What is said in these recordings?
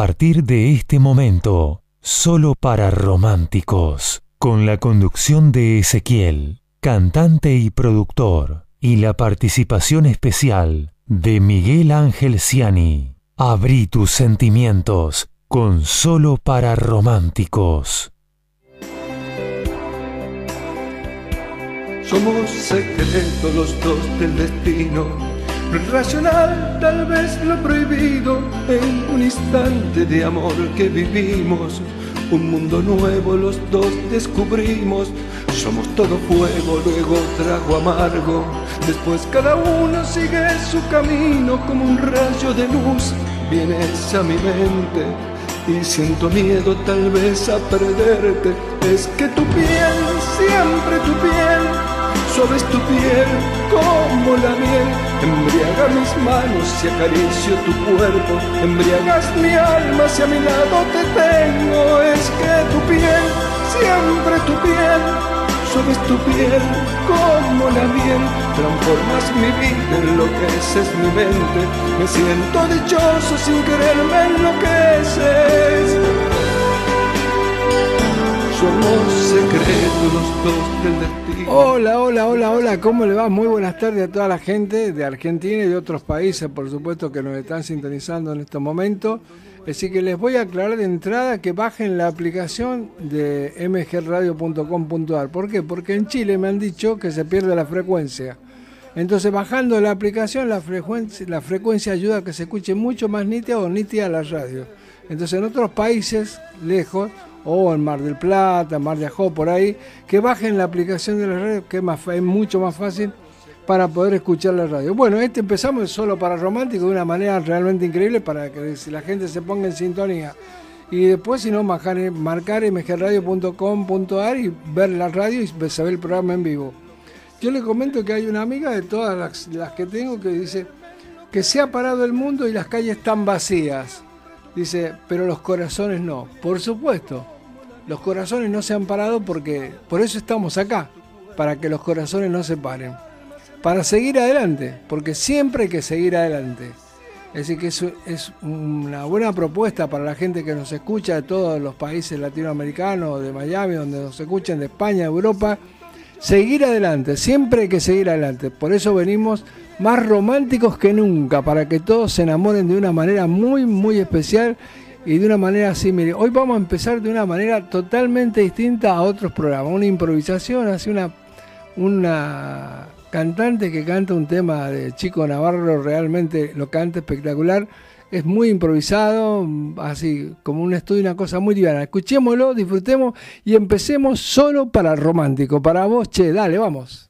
Partir de este momento, solo para románticos, con la conducción de Ezequiel, cantante y productor, y la participación especial de Miguel Ángel Ciani. Abrí tus sentimientos con solo para románticos. Somos secretos los dos del destino lo irracional, tal vez lo prohibido, en un instante de amor que vivimos. Un mundo nuevo los dos descubrimos. Somos todo fuego, luego trago amargo. Después cada uno sigue su camino como un rayo de luz. Vienes a mi mente y siento miedo tal vez a perderte. Es que tu piel, siempre tu piel Suave tu piel como la miel, embriaga mis manos y acaricio tu cuerpo, embriagas mi alma si a mi lado te tengo, es que tu piel, siempre tu piel, suave tu piel como la miel, transformas mi vida, enloqueces mi mente, me siento dichoso sin quererme enloqueces. Somos secretos dos. Hola, hola, hola, hola, ¿cómo le va? Muy buenas tardes a toda la gente de Argentina y de otros países, por supuesto, que nos están sintonizando en estos momentos. Así que les voy a aclarar de entrada que bajen la aplicación de mgradio.com.ar. ¿Por qué? Porque en Chile me han dicho que se pierde la frecuencia. Entonces, bajando la aplicación, la frecuencia, la frecuencia ayuda a que se escuche mucho más nítida o nítida la radio. Entonces, en otros países lejos, o en Mar del Plata, Mar de Ajó, por ahí, que bajen la aplicación de la radio, que es, más, mucho más fácil para poder escuchar la radio. Bueno, este empezamos solo para romántico de una manera realmente increíble para que la gente se ponga en sintonía. Y después, si no, marcar, marcar mgradio.com.ar y ver la radio y saber el programa en vivo. Yo le comento que hay una amiga de todas las que tengo que dice que se ha parado el mundo y las calles están vacías. Dice, pero los corazones no. Por supuesto, los corazones no se han parado porque por eso estamos acá, para que los corazones no se paren. Para seguir adelante, porque siempre hay que seguir adelante. Decir, que eso es una buena propuesta para la gente que nos escucha de todos los países latinoamericanos, de Miami, donde nos escuchan, de España, Europa. Seguir adelante, siempre hay que seguir adelante. Por eso venimos más románticos que nunca, para que todos se enamoren de una manera muy, muy especial y de una manera así. Mire, hoy vamos a empezar de una manera totalmente distinta a otros programas, una improvisación, así una, una cantante que canta un tema de Chico Navarro, realmente lo canta espectacular. Es muy improvisado, así como un estudio, una cosa muy divina. Escuchémoslo, disfrutemos y empecemos solo para el romántico. Para vos, che, dale, vamos.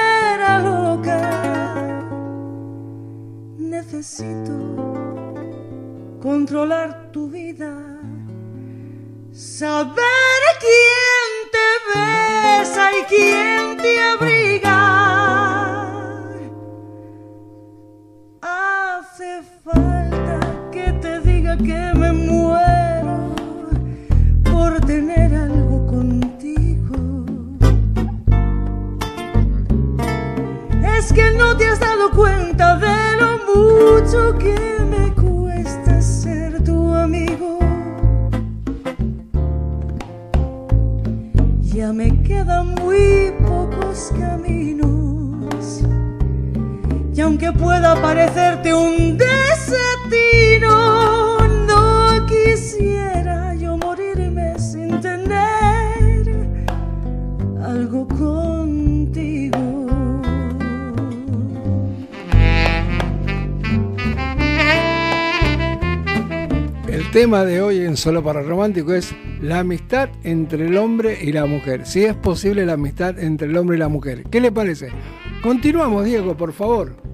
Necesito controlar tu vida, saber quién te besa y quién te abriga. Hace falta que te diga que Me quedan muy pocos caminos. Y aunque pueda parecerte un desatino, no quisiera yo morirme sin tener algo contigo. El tema de hoy en Solo para Romántico es la amistad entre el hombre y la mujer. Si es posible la amistad entre el hombre y la mujer. ¿Qué le parece? Continuamos, Diego, por favor.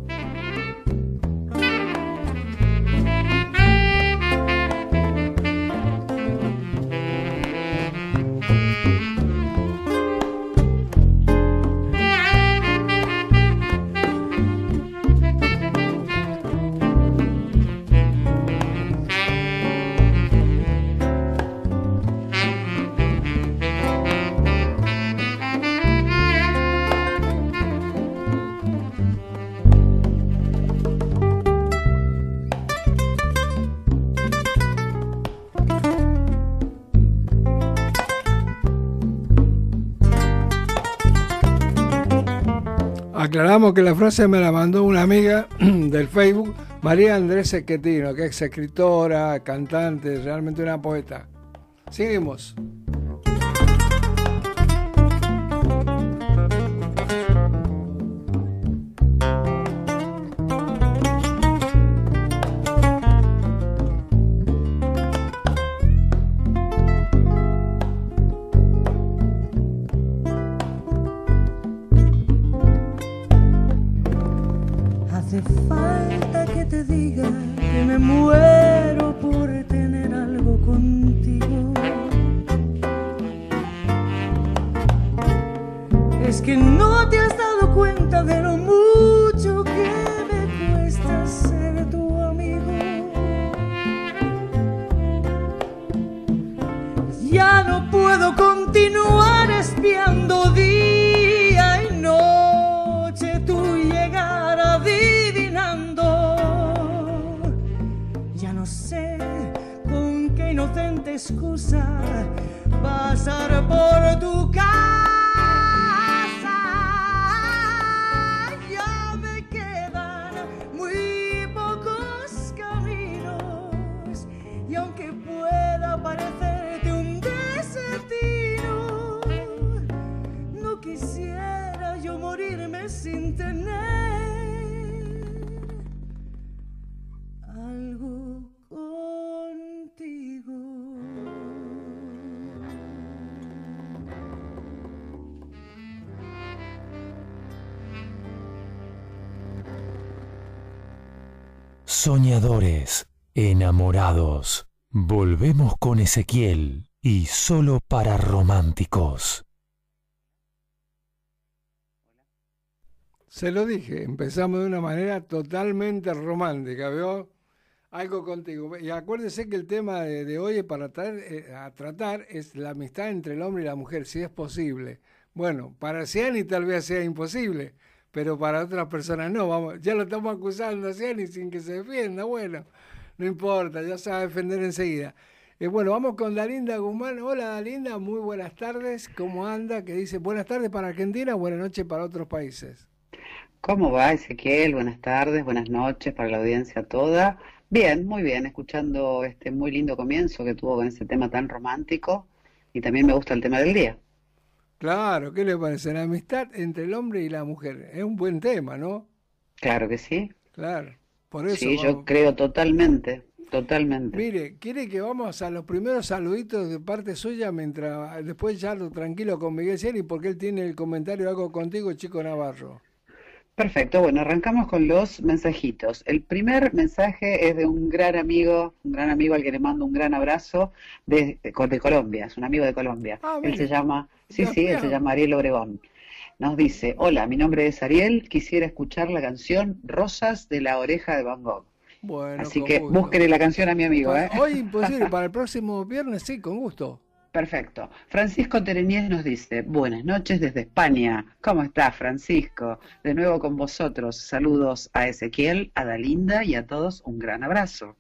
Que la frase me la mandó una amiga del Facebook, María Andrés Equetino, que es escritora, cantante, realmente una poeta. Seguimos. Soñadores, enamorados. Volvemos con Ezequiel y solo para románticos. Se lo dije, empezamos de una manera totalmente romántica, ¿veo? Algo contigo. Y acuérdese que el tema de, hoy para eh, tratar es la amistad entre el hombre y la mujer, si es posible. Bueno, para Ciani tal vez sea imposible, pero para otras personas no. Vamos, ya lo estamos acusando a Ciani sin que se defienda. Bueno, no importa, ya se va a defender enseguida. Eh, bueno, vamos con Dalinda Guzmán. Hola Dalinda, muy buenas tardes. ¿Cómo anda? Que dice buenas tardes para Argentina, buenas noches para otros países. ¿Cómo va Ezequiel? Buenas tardes, buenas noches para la audiencia toda. Bien, muy bien, escuchando este muy lindo comienzo que tuvo con ese tema tan romántico y también me gusta el tema del día. Claro, ¿qué le parece? La amistad entre el hombre y la mujer. Es un buen tema, ¿no? Claro que sí. Claro, por eso. Sí, yo creo totalmente, totalmente. Mire, ¿quiere que vamos a los primeros saluditos de parte suya mientras después ya lo tranquilo con Miguel Cieri porque él tiene el comentario algo contigo, chico Navarro? Perfecto, bueno, arrancamos con los mensajitos. El primer mensaje es de un gran amigo, un gran amigo al que le mando un gran abrazo de, de Colombia, es un amigo de Colombia. Ah, él se llama, sí, sí, él se llama Ariel Obregón. Nos dice, hola, mi nombre es Ariel, quisiera escuchar la canción Rosas de la oreja de Van Gogh. Bueno, Así que búsquele la canción a mi amigo. ¿eh? Hoy imposible, para el próximo viernes sí, con gusto. Perfecto. Francisco Tereñez nos dice, buenas noches desde España. ¿Cómo está Francisco? De nuevo con vosotros. Saludos a Ezequiel, a Dalinda y a todos un gran abrazo.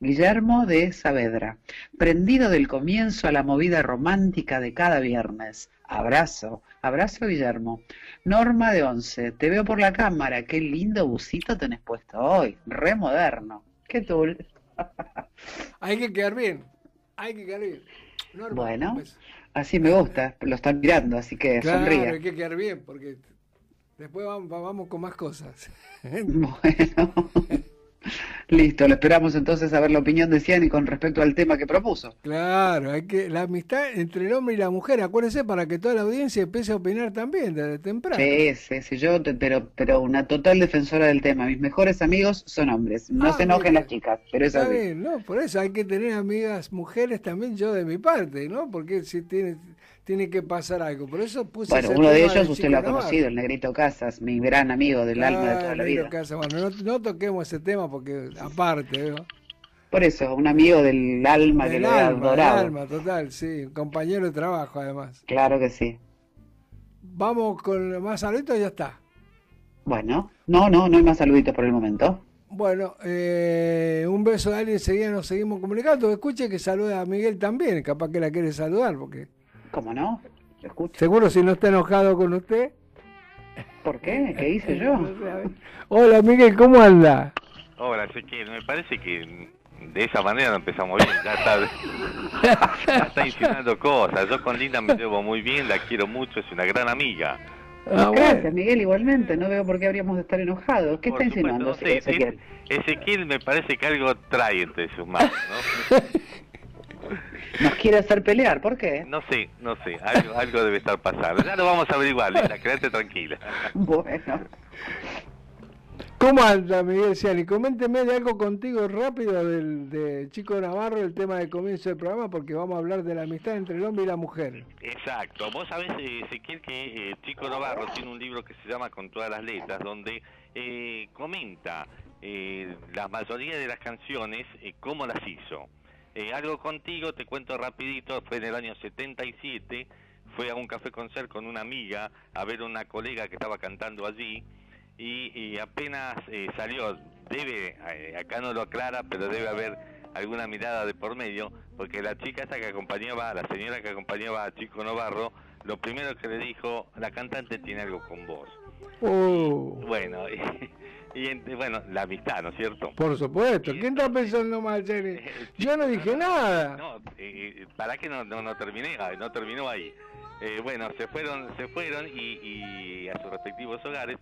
Guillermo de Saavedra, prendido del comienzo a la movida romántica de cada viernes. Abrazo, abrazo Guillermo. Norma de Once, te veo por la cámara, qué lindo busito tenés puesto hoy, re moderno. Qué tul. hay que quedar bien, hay que quedar bien bueno, pues. así me gusta, lo están mirando, así que claro, hay que quedar bien, porque después vamos, vamos con más cosas. bueno. Listo, lo esperamos entonces a ver la opinión de Ciani con respecto al tema que propuso. Claro, hay que la amistad entre el hombre y la mujer, acuérdense para que toda la audiencia empiece a opinar también desde temprano. Sí, sí, sí, yo, te- pero, pero una total defensora del tema. Mis mejores amigos son hombres. No Ah, se enojen mira. las chicas, pero es Está así. bien, no, por eso hay que tener amigas mujeres también yo de mi parte, ¿no? Porque si tiene tiene que pasar algo. Por eso puse Bueno, ese uno de ellos del usted lo ha conocido, el Negrito Casas, mi gran amigo del alma de toda Ah, la vida. Casa. Bueno, no, no toquemos ese tema porque aparte. Por eso, un amigo del alma que Del lo he alma, del adorado. alma, total, sí, un compañero de trabajo además. Claro que sí. Vamos con más saluditos y ya está. Bueno, no, no, no hay más saluditos por el momento. Bueno, eh, un beso de alguien, enseguida nos seguimos comunicando. Escuche que saluda a Miguel también, capaz que la quiere saludar, porque ¿Cómo no? Lo escucho. seguro si no está enojado con usted. ¿Por qué? ¿Qué hice yo? Hola Miguel, ¿cómo anda? Hola, Ezequiel, me parece que de esa manera no empezamos bien. Ya está, ya está insinuando cosas. Yo con Linda me llevo muy bien, la quiero mucho, es una gran amiga. Ah, Gracias, bueno. Miguel, igualmente. No veo por qué habríamos de estar enojados. ¿Qué Por está insinuando, no sé, Ezequiel? Ezequiel me parece que algo trae entre sus manos, ¿no? Nos quiere hacer pelear, ¿por qué? No sé, no sé, algo, algo debe estar pasando. Ya lo vamos a averiguar, Linda, quédate tranquila. Bueno, ¿Cómo anda Miguel Ciani? Coménteme de algo contigo rápido del de Chico Navarro, el tema del comienzo del programa, porque vamos a hablar de la amistad entre el hombre y la mujer. Exacto. Vos sabés, eh, Ezequiel, que eh, Chico Navarro tiene un libro que se llama Con todas las letras, donde eh, comenta eh, la mayoría de las canciones, eh, cómo las hizo. Eh, algo contigo, te cuento rapidito, fue en el año 77, fue a un café concert con una amiga a ver una colega que estaba cantando allí y, y apenas eh, salió, debe, eh, acá no lo aclara, pero debe haber alguna mirada de por medio, porque la chica esa que acompañaba, la señora que acompañaba a Chico Navarro, lo primero que le dijo, la cantante tiene algo con vos. Oh, Bueno, y, bueno, la amistad, ¿no es cierto? por supuesto. ¿Quién está pensando mal, Ciani? Yo no dije nada. No, eh, para que no, no, no terminé, no terminó ahí. Eh, bueno, se fueron, se fueron y, y a sus respectivos hogares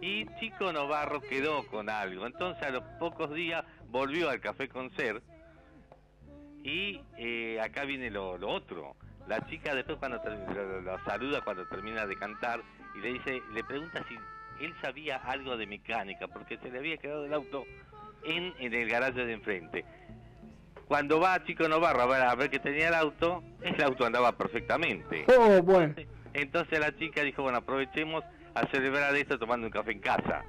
y Chico Navarro quedó con algo. Entonces a los pocos días volvió al café concert y eh, acá viene lo, lo otro. La chica después cuando lo saluda cuando termina de cantar y le dice, le pregunta si él sabía algo de mecánica porque se le había quedado el auto en, en el garaje de enfrente. Cuando va Chico Navarro a ver, a ver que tenía el auto, el auto andaba perfectamente. Oh, bueno. Entonces la chica dijo, bueno, aprovechemos a celebrar esto tomando un café en casa.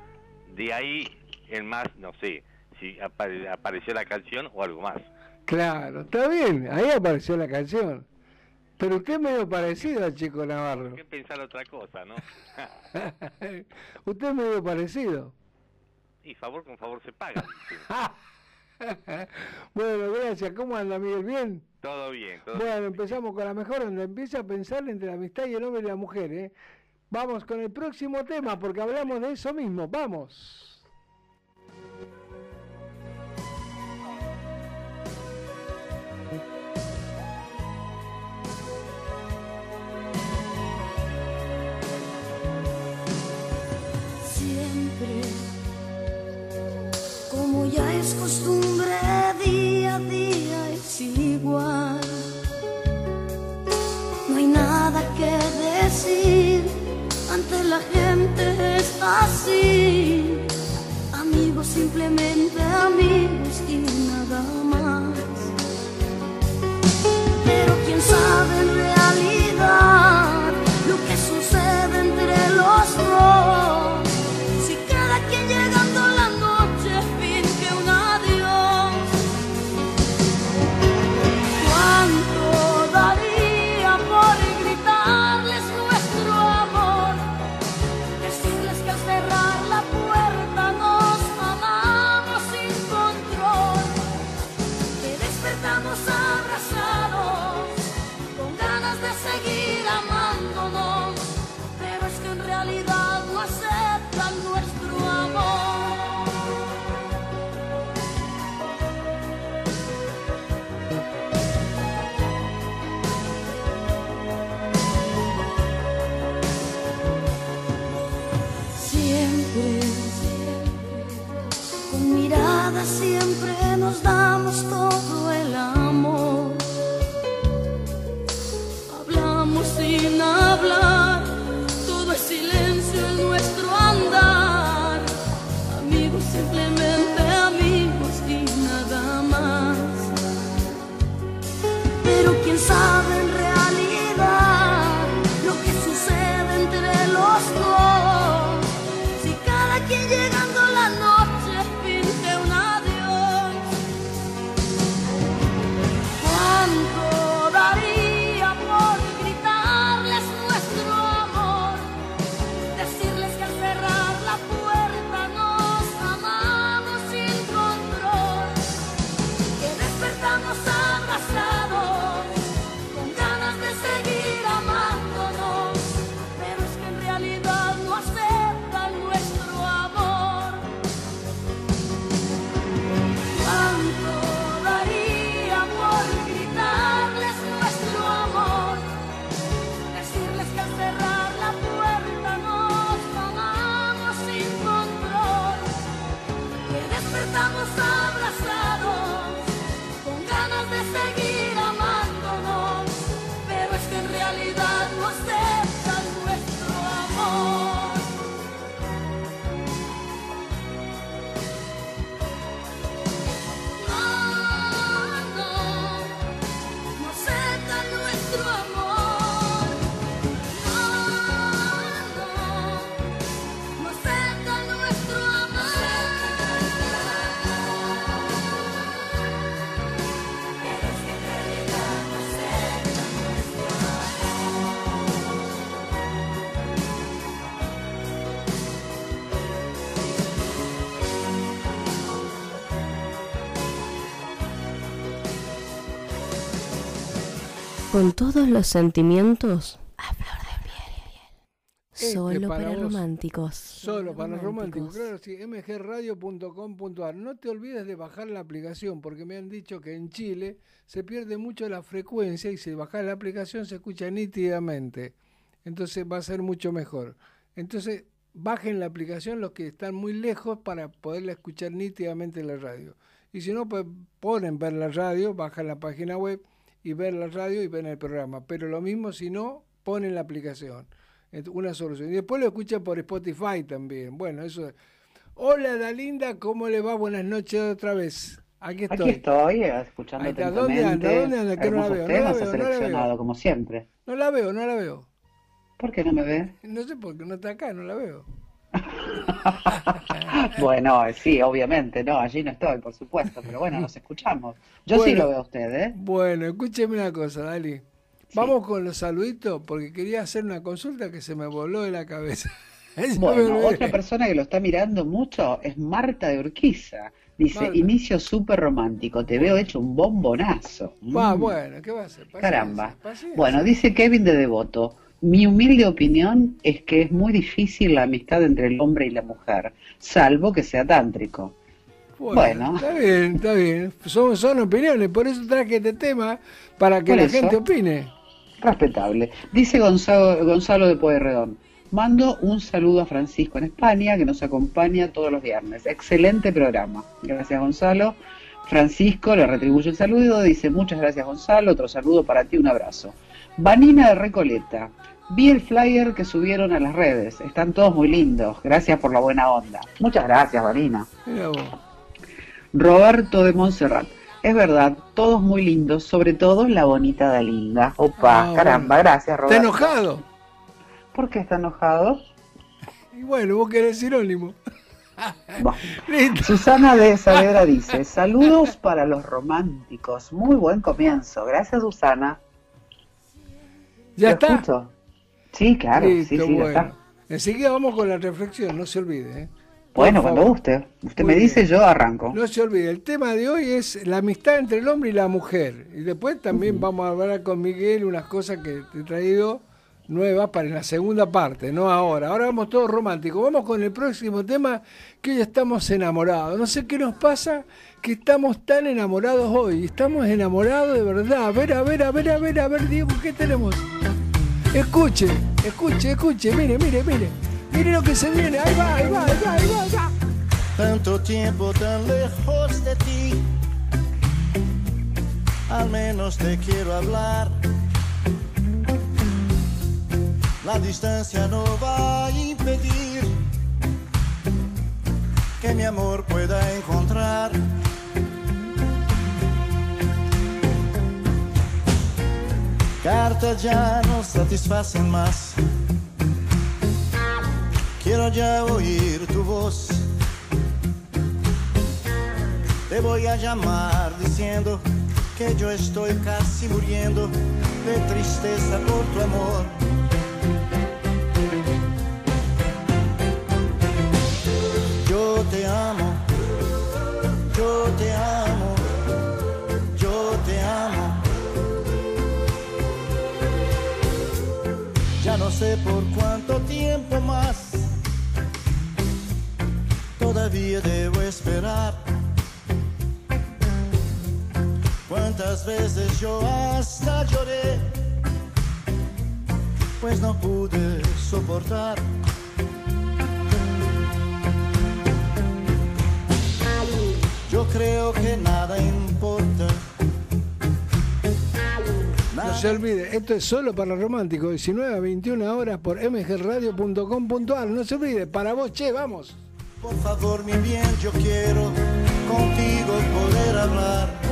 De ahí, en más, no sé, si apare- apareció la canción o algo más. Claro, está bien. Ahí apareció la canción. Pero usted es medio parecido al Chico Navarro. ¿Qué pensar otra cosa, no? usted es medio parecido. y favor con favor se paga. bueno, gracias. ¿Cómo anda, Miguel? ¿Bien? Todo bien, todo Bueno, empezamos con la mejor, donde empieza a pensar entre la amistad y el hombre y la mujer. ¿eh? Vamos con el próximo tema, porque hablamos de eso mismo. Vamos. Es costumbre, día a día es igual. No hay nada que decir, ante la gente es así. Amigos, simplemente amigos y nada más. Pero quién sabe en realidad Con todos los sentimientos a flor de piel. Solo para para, románticos. Solo para los románticos, claro, sí, mgradio.com.ar. No te olvides de bajar la aplicación, porque me han dicho que en Chile se pierde mucho la frecuencia y si bajas la aplicación se escucha nítidamente. Entonces va a ser mucho mejor. Entonces bajen la aplicación los que están muy lejos para poderla escuchar nítidamente en la radio. Y si no, pues ponen ver la radio, bajan la página web y ver la radio y ven el programa. Pero lo mismo si no, ponen la aplicación. Una solución. Y después lo escuchan por Spotify también. Bueno, eso. Hola, Dalinda, ¿cómo le va? Buenas noches otra vez. Aquí estoy. Aquí estoy, eh, escuchando. ¿Dónde anda? ¿Dónde anda? Que no la veo, no la veo, no la veo. seleccionado, como siempre. No la veo, no la veo. ¿Por qué no me ve? No sé por qué no está acá, no la veo. Bueno, sí, obviamente, no, allí no estoy, por supuesto, pero bueno, nos escuchamos. Yo sí lo veo a usted, ¿eh? Bueno, escúcheme una cosa, Dali. Sí. Vamos con los saluditos porque quería hacer una consulta que se me voló de la cabeza. Bueno, otra persona que lo está mirando mucho es Marta de Urquiza. Dice, Marta. inicio súper romántico, te veo hecho un bombonazo. Va, Mm, bueno, ¿qué va a hacer? Paciencia, Caramba. paciencia. Bueno, dice Kevin de Devoto, mi humilde opinión es que es muy difícil la amistad entre el hombre y la mujer, salvo que sea tántrico. bueno. Está bien, está bien. Son, son opiniones, por eso traje este tema, para que Por la eso. gente opine. Respetable. Dice Gonzalo, Gonzalo de Pueyrredón. Mando un saludo a Francisco en España, que nos acompaña todos los viernes. Excelente programa. Gracias, Gonzalo. Francisco le retribuye el saludo. Dice, muchas gracias, Gonzalo. Otro saludo para ti, un abrazo. Vanina de Recoleta. Vi el flyer que subieron a las redes. Están todos muy lindos. Gracias por la buena onda. Muchas gracias, Vanina. Roberto de Montserrat. Es verdad, todos muy lindos, sobre todo la bonita Dalinda. Opa, Ah, caramba, bueno. gracias, ¿Está Roberto. enojado? ¿Por qué está enojado? Y bueno, vos querés sinónimo. Bueno. Susana de Saavedra dice, saludos para los románticos. Muy buen comienzo. Gracias, Susana. ¿Ya ¿Lo está? escucho? Sí, claro, Listo, sí, sí, ya bueno. está. Enseguida vamos con la reflexión, no se olvide. ¿eh? Bueno, cuando guste. Usted Muy me dice, bien. yo arranco. No se olvide, el tema de hoy es la amistad entre el hombre y la mujer. Y después también vamos a hablar con Miguel unas cosas que te he traído nuevas para la segunda parte, no ahora. Ahora vamos todos románticos. Vamos con el próximo tema que hoy estamos enamorados. No sé qué nos pasa, que estamos tan enamorados hoy. Estamos enamorados de verdad. A ver, a ver, a ver, a ver, a ver, Diego, ¿qué tenemos? Escuche, escuche, escuche, mire, mire, mire. Mire lo que se viene. Ahí va, ahí va, ahí va, ahí va, ahí va. Tanto tiempo tan lejos de ti. Al menos te quiero hablar. La distancia no va a impedir que mi amor pueda encontrar cartas ya no satisfacen más. Quiero ya oír tu voz. Te voy a llamar diciendo que yo estoy casi muriendo de tristeza por tu amor. Yo te amo, yo te amo, yo te amo. Ya no sé por cuánto tiempo más todavía debo esperar. Cuántas veces yo hasta lloré, pues no pude soportar. Yo creo que nada importa. No se olvide, esto es solo para románticos, 19 a 21 horas por mgradio.com.ar. No se olvide, para vos, che, vamos. Por favor, mi bien, yo quiero contigo poder hablar.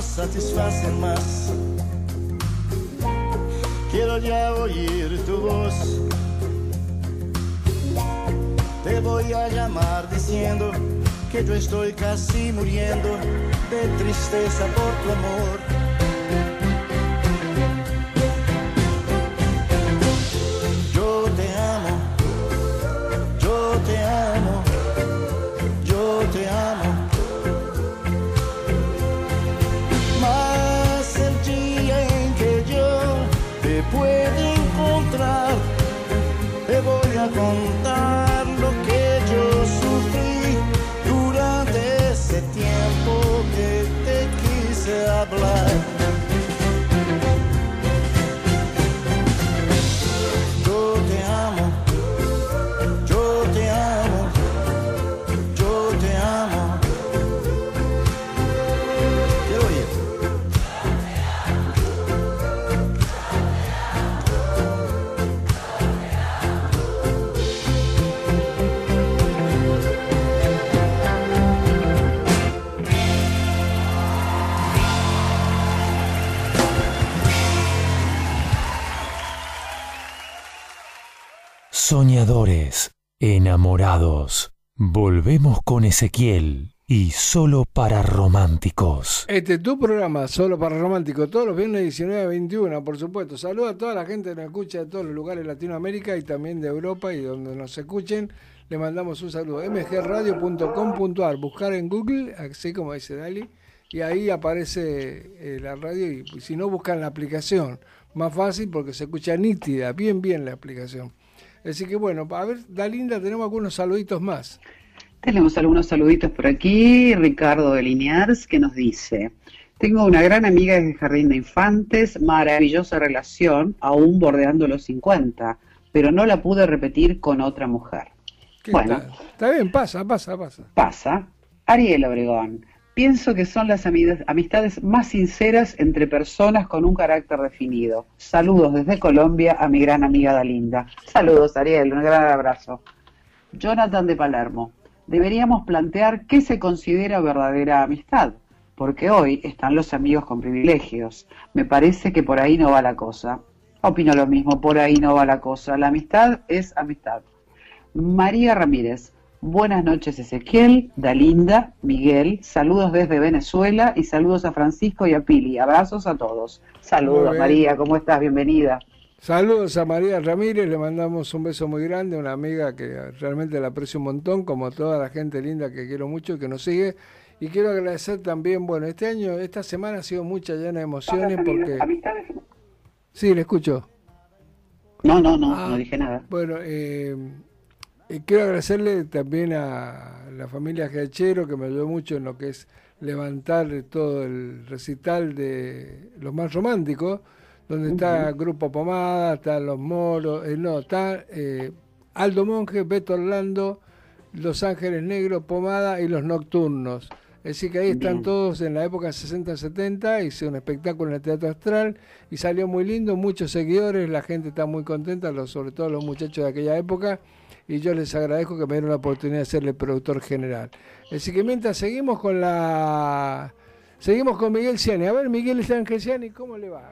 Cartas ya no satisfacen más. Quiero ya oír tu voz. Te voy a llamar diciendo que yo estoy casi muriendo de tristeza por tu amor. Enamorados. Volvemos con Ezequiel y solo para románticos. Este es tu programa, solo para románticos, todos los viernes 19 a 21, por supuesto. Saluda a toda la gente que nos escucha de todos los lugares de Latinoamérica y también de Europa y donde nos escuchen. Le mandamos un saludo. mgradio.com.ar, buscar en Google, así como dice Dali, y ahí aparece eh, la radio. Y si no, buscan la aplicación. Más fácil porque se escucha nítida, bien, bien la aplicación. Así que bueno, a ver, Dalinda, tenemos algunos saluditos más. Tenemos algunos saluditos por aquí. Ricardo de Liniers que nos dice: Tengo una gran amiga desde Jardín de Infantes, maravillosa relación, aún bordeando los 50, pero no la pude repetir con otra mujer. ¿Qué Bueno. tal? Está bien, pasa, pasa, pasa. Pasa. Ariel Obregón. Pienso que son las ami- amistades más sinceras entre personas con un carácter definido. Saludos desde Colombia a mi gran amiga Dalinda. Saludos, Ariel, un gran abrazo. Jonathan de Palermo. deberíamos plantear qué se considera verdadera amistad, porque hoy están los amigos con privilegios. Me parece que por ahí no va la cosa. Opino lo mismo, por ahí no va la cosa. La amistad es amistad. María Ramírez, buenas noches Ezequiel, Dalinda, Miguel, saludos desde Venezuela y saludos a Francisco y a Pili. Abrazos a todos. Saludos María, ¿cómo estás? Bienvenida. Saludos a María Ramírez, le mandamos un beso muy grande, una amiga que realmente la aprecio un montón, como toda la gente linda que quiero mucho y que nos sigue. Y quiero agradecer también, bueno, este año, esta semana ha sido mucha llena de emociones porque... Sí, le escucho. No, no, no, no dije nada. Bueno, eh, eh, quiero agradecerle también a la familia Gachero que me ayudó mucho en lo que es levantar todo el recital de los más románticos donde está Grupo Pomada, están Los Moros, eh, no, está eh, Aldo Monge, Beto Orlando, Los Ángeles Negros, Pomada y Los Nocturnos. Es decir, que ahí están todos en la época 60-70, hice un espectáculo en el Teatro Astral y salió muy lindo, muchos seguidores, la gente está muy contenta, sobre todo los muchachos de aquella época, y yo les agradezco que me dieron la oportunidad de ser el productor general. Así que mientras seguimos con la... Seguimos con Miguel Ciani. A ver, Miguel Ciani, ¿cómo le va?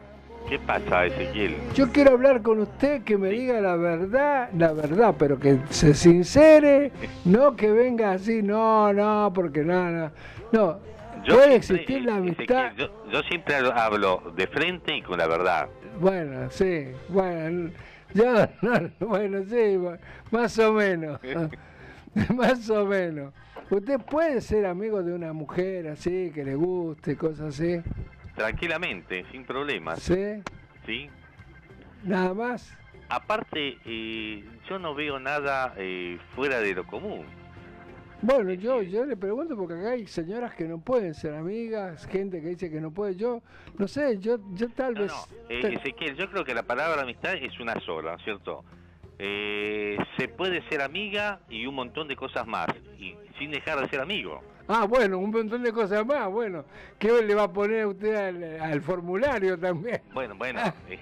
¿Qué pasa, Ezequiel? Yo quiero hablar con usted, que me diga la verdad, la verdad, pero que se sincere, no que venga así, no, no, porque no, no. No, puede existir la amistad. yo, yo, siempre hablo de frente y con la verdad. Bueno, sí, bueno, yo, no, bueno, sí, más o menos, más o menos. ¿Usted puede ser amigo de una mujer así, que le guste, cosas así? Tranquilamente, sin problemas. ¿Sí? Sí. ¿Nada más? Aparte, eh, yo no veo nada eh, fuera de lo común. Bueno, yo, yo le pregunto porque acá hay señoras que no pueden ser amigas, gente que dice que no puede. Yo, no sé, yo, yo tal vez... No, eh, Ezequiel, yo creo que la palabra amistad es una sola, ¿cierto? se puede ser amiga y un montón de cosas más, y sin dejar de ser amigo. Ah, bueno, un montón de cosas más. Bueno, ¿qué le va a poner usted al, formulario también? Bueno, bueno, eh,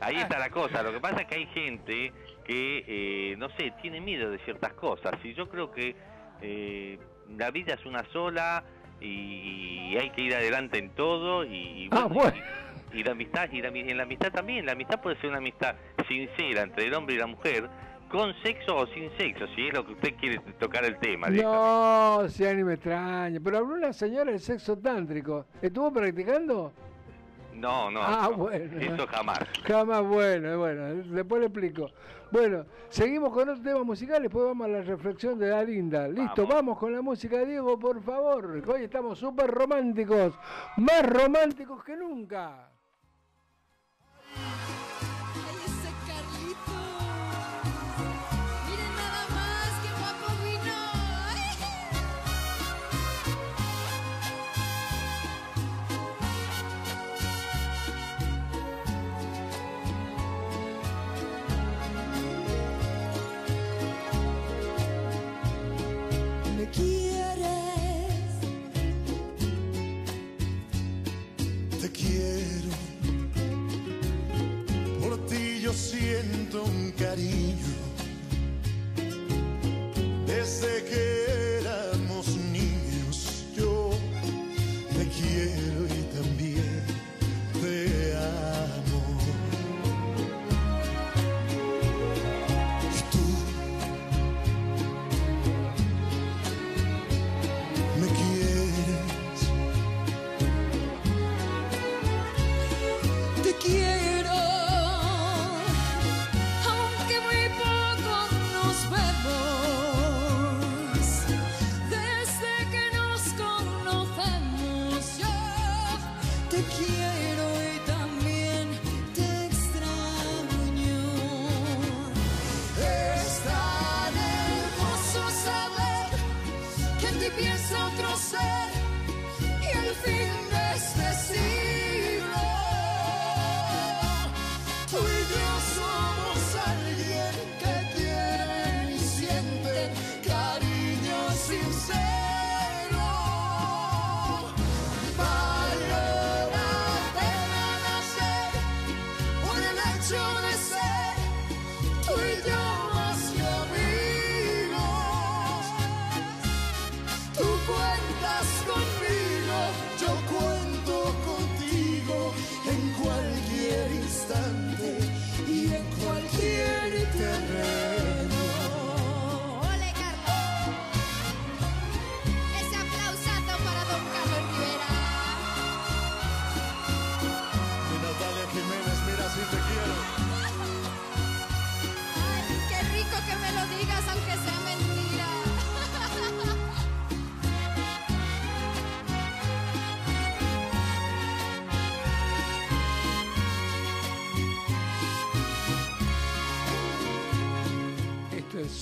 ahí está la cosa. Lo que pasa es que hay gente que, eh, no sé, tiene miedo de ciertas cosas. Y yo creo que eh, la vida es una sola y, hay que ir adelante en todo. Y, ah, bueno. y, la amistad, y en la amistad también. La amistad puede ser una amistad sincera entre el hombre y la mujer con sexo o sin sexo, si es lo que usted quiere tocar el tema. No, si ni me extraña. Pero habló una señora del sexo tántrico. ¿Estuvo practicando? No, no. Ah, bueno. Eso jamás. Jamás, bueno, bueno. Después le explico. Bueno, seguimos con otro tema musical, después vamos a la reflexión de la linda. Listo, vamos, vamos con la música, Diego, por favor. Hoy estamos súper románticos. Más románticos que nunca. Un cariño. Desde que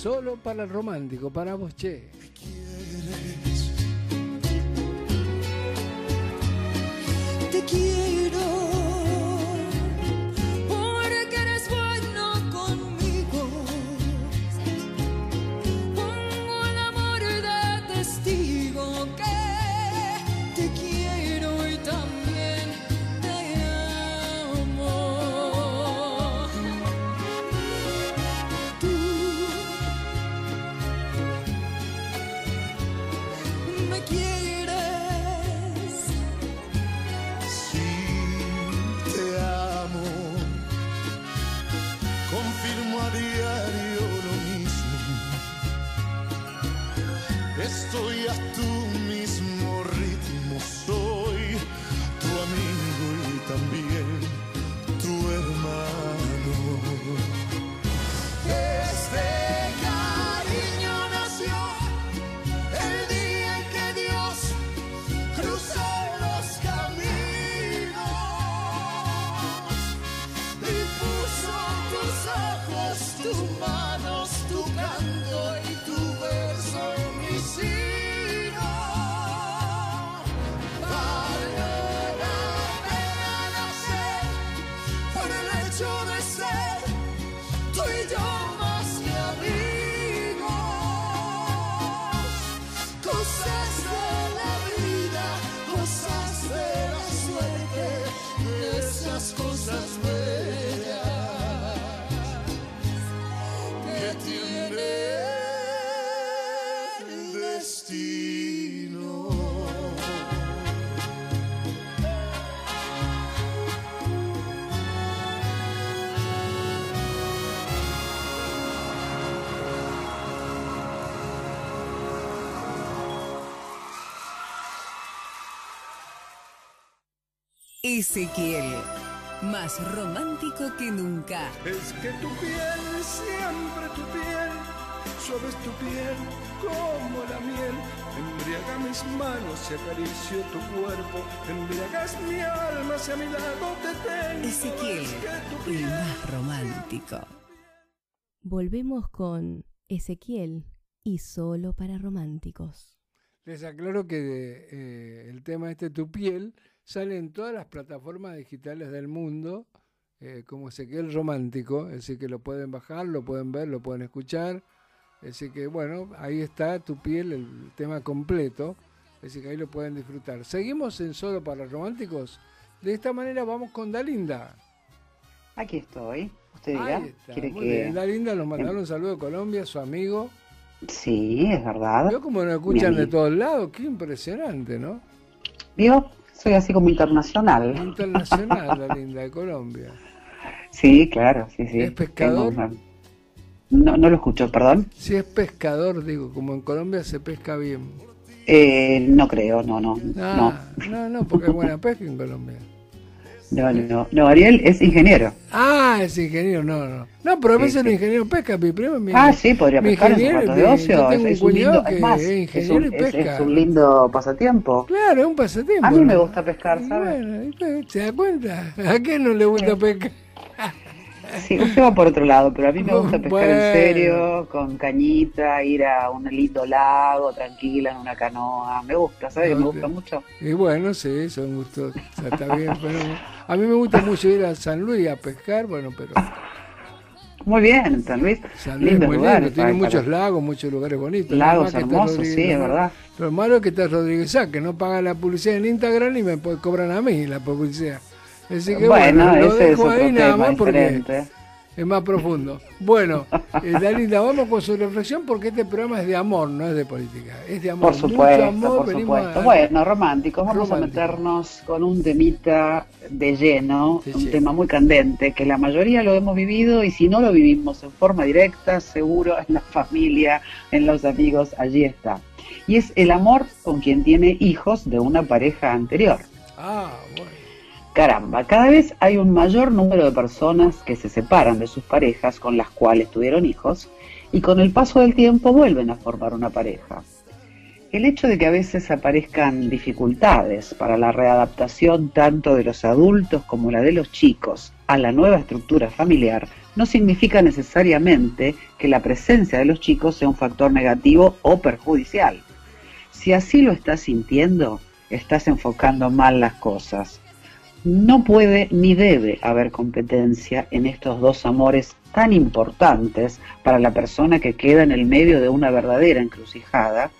solo para el romántico, para vos, che. Ezequiel, más romántico que nunca. Es que tu piel, siempre tu piel, suave es tu piel como la miel. Embriaga mis manos y acaricio tu cuerpo. Embriagas mi alma, si a mi lado te tengo. Ezequiel, Es que tu el piel más romántico. Volvemos con Ezequiel y solo para románticos. Les aclaro que eh, el tema este, tu piel, sale en todas las plataformas digitales del mundo, eh, como Ezequiel Romántico, así que lo pueden bajar, lo pueden ver, lo pueden escuchar. Así que bueno, ahí está tu piel, el tema completo, así que ahí lo pueden disfrutar. Seguimos en Solo para Románticos. De esta manera vamos con Dalinda. Aquí estoy. Usted dirá. Ahí está, ¿Quiere muy que-. Dalinda nos mandaron un saludo de Colombia, su amigo. Sí, es verdad. Yo como nos escuchan de todos lados, qué impresionante, ¿no? ¿Vio? Soy así como internacional. Internacional, la linda de Colombia. Sí, claro, sí, sí. ¿Es pescador? Una- No, no lo escucho, perdón. Si es pescador, digo, como en Colombia se pesca bien. Eh, no creo, no, no, no. Ah, no, no, porque hay buena pesca en Colombia. No, no, no, Ariel es ingeniero. Ah, es ingeniero, no, no. No, pero a Sí, veces sí. el ingeniero pesca, mi primo. Mi, Ah, sí, podría pescar en su rato de ocio. Es, es un lindo, es que más, es es ingeniero un, y es- pesca. es un lindo pasatiempo. Claro, es un pasatiempo. A mí me gusta pescar, ¿sabes? Bueno, ¿se da cuenta? ¿A quién no le gusta pescar? Sí, usted va por otro lado, pero a mí me gusta pescar Bueno. en serio, con cañita, ir a un lindo lago, tranquila, en una canoa. Me gusta, ¿sabes? Me gusta mucho. Y bueno, sí, son gustos. o sea, está bien, pero a mí me gusta mucho ir a San Luis a pescar, bueno, pero Muy bien, San Luis. San Luis es muy lugares lindo, tiene muchos para- lagos, muchos lugares bonitos. Lagos hermosos, sí, es verdad. Lo malo es que está Rodríguez Sá, que no paga la publicidad en Instagram y me po- cobran a mí la publicidad. Así que bueno, Bueno, lo dejo ahí nada más porque diferente. es más profundo. Bueno, eh, Dalinda, vamos con su reflexión porque este programa es de amor, no es de política. Es de amor. Por supuesto, amor, por supuesto. a- Bueno, románticos, vamos Romántico. a meternos con un temita de lleno, Sí, un sí. tema muy candente, que la mayoría lo hemos vivido y si no lo vivimos en forma directa, seguro en la familia, en los amigos, allí está. Y es el amor con quien tiene hijos de una pareja anterior. Ah, bueno. Caramba, cada vez hay un mayor número de personas que se separan de sus parejas con las cuales tuvieron hijos y con el paso del tiempo vuelven a formar una pareja. El hecho de que a veces aparezcan dificultades para la readaptación tanto de los adultos como la de los chicos a la nueva estructura familiar no significa necesariamente que la presencia de los chicos sea un factor negativo o perjudicial. Si así lo estás sintiendo, estás enfocando mal las cosas. No puede ni debe haber competencia en estos dos amores tan importantes para la persona que queda en el medio de una verdadera encrucijada.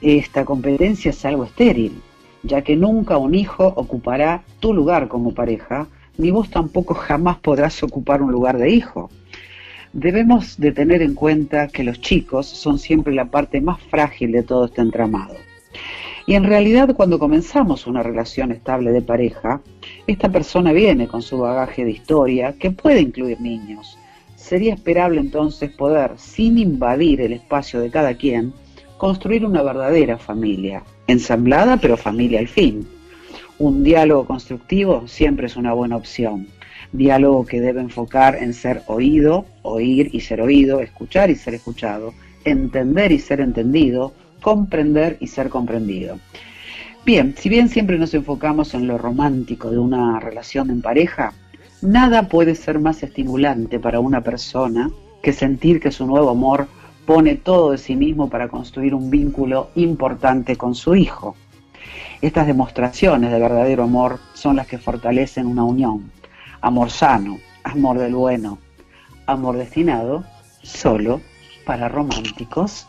Esta competencia es algo estéril, ya que nunca un hijo ocupará tu lugar como pareja, ni vos tampoco jamás podrás ocupar un lugar de hijo. Debemos de tener en cuenta que los chicos son siempre la parte más frágil de todo este entramado. Y en realidad cuando comenzamos una relación estable de pareja, esta persona viene con su bagaje de historia que puede incluir niños. Sería esperable entonces poder, sin invadir el espacio de cada quien, construir una verdadera familia, ensamblada pero familia al fin. Un diálogo constructivo siempre es una buena opción. Diálogo que debe enfocar en ser oído, oír y ser oído, escuchar y ser escuchado, entender y ser entendido, comprender y ser comprendido. Bien, si bien siempre nos enfocamos en lo romántico de una relación en pareja, nada puede ser más estimulante para una persona que sentir que su nuevo amor pone todo de sí mismo para construir un vínculo importante con su hijo. Estas demostraciones de verdadero amor son las que fortalecen una unión. Amor sano, amor del bueno, amor destinado solo para románticos.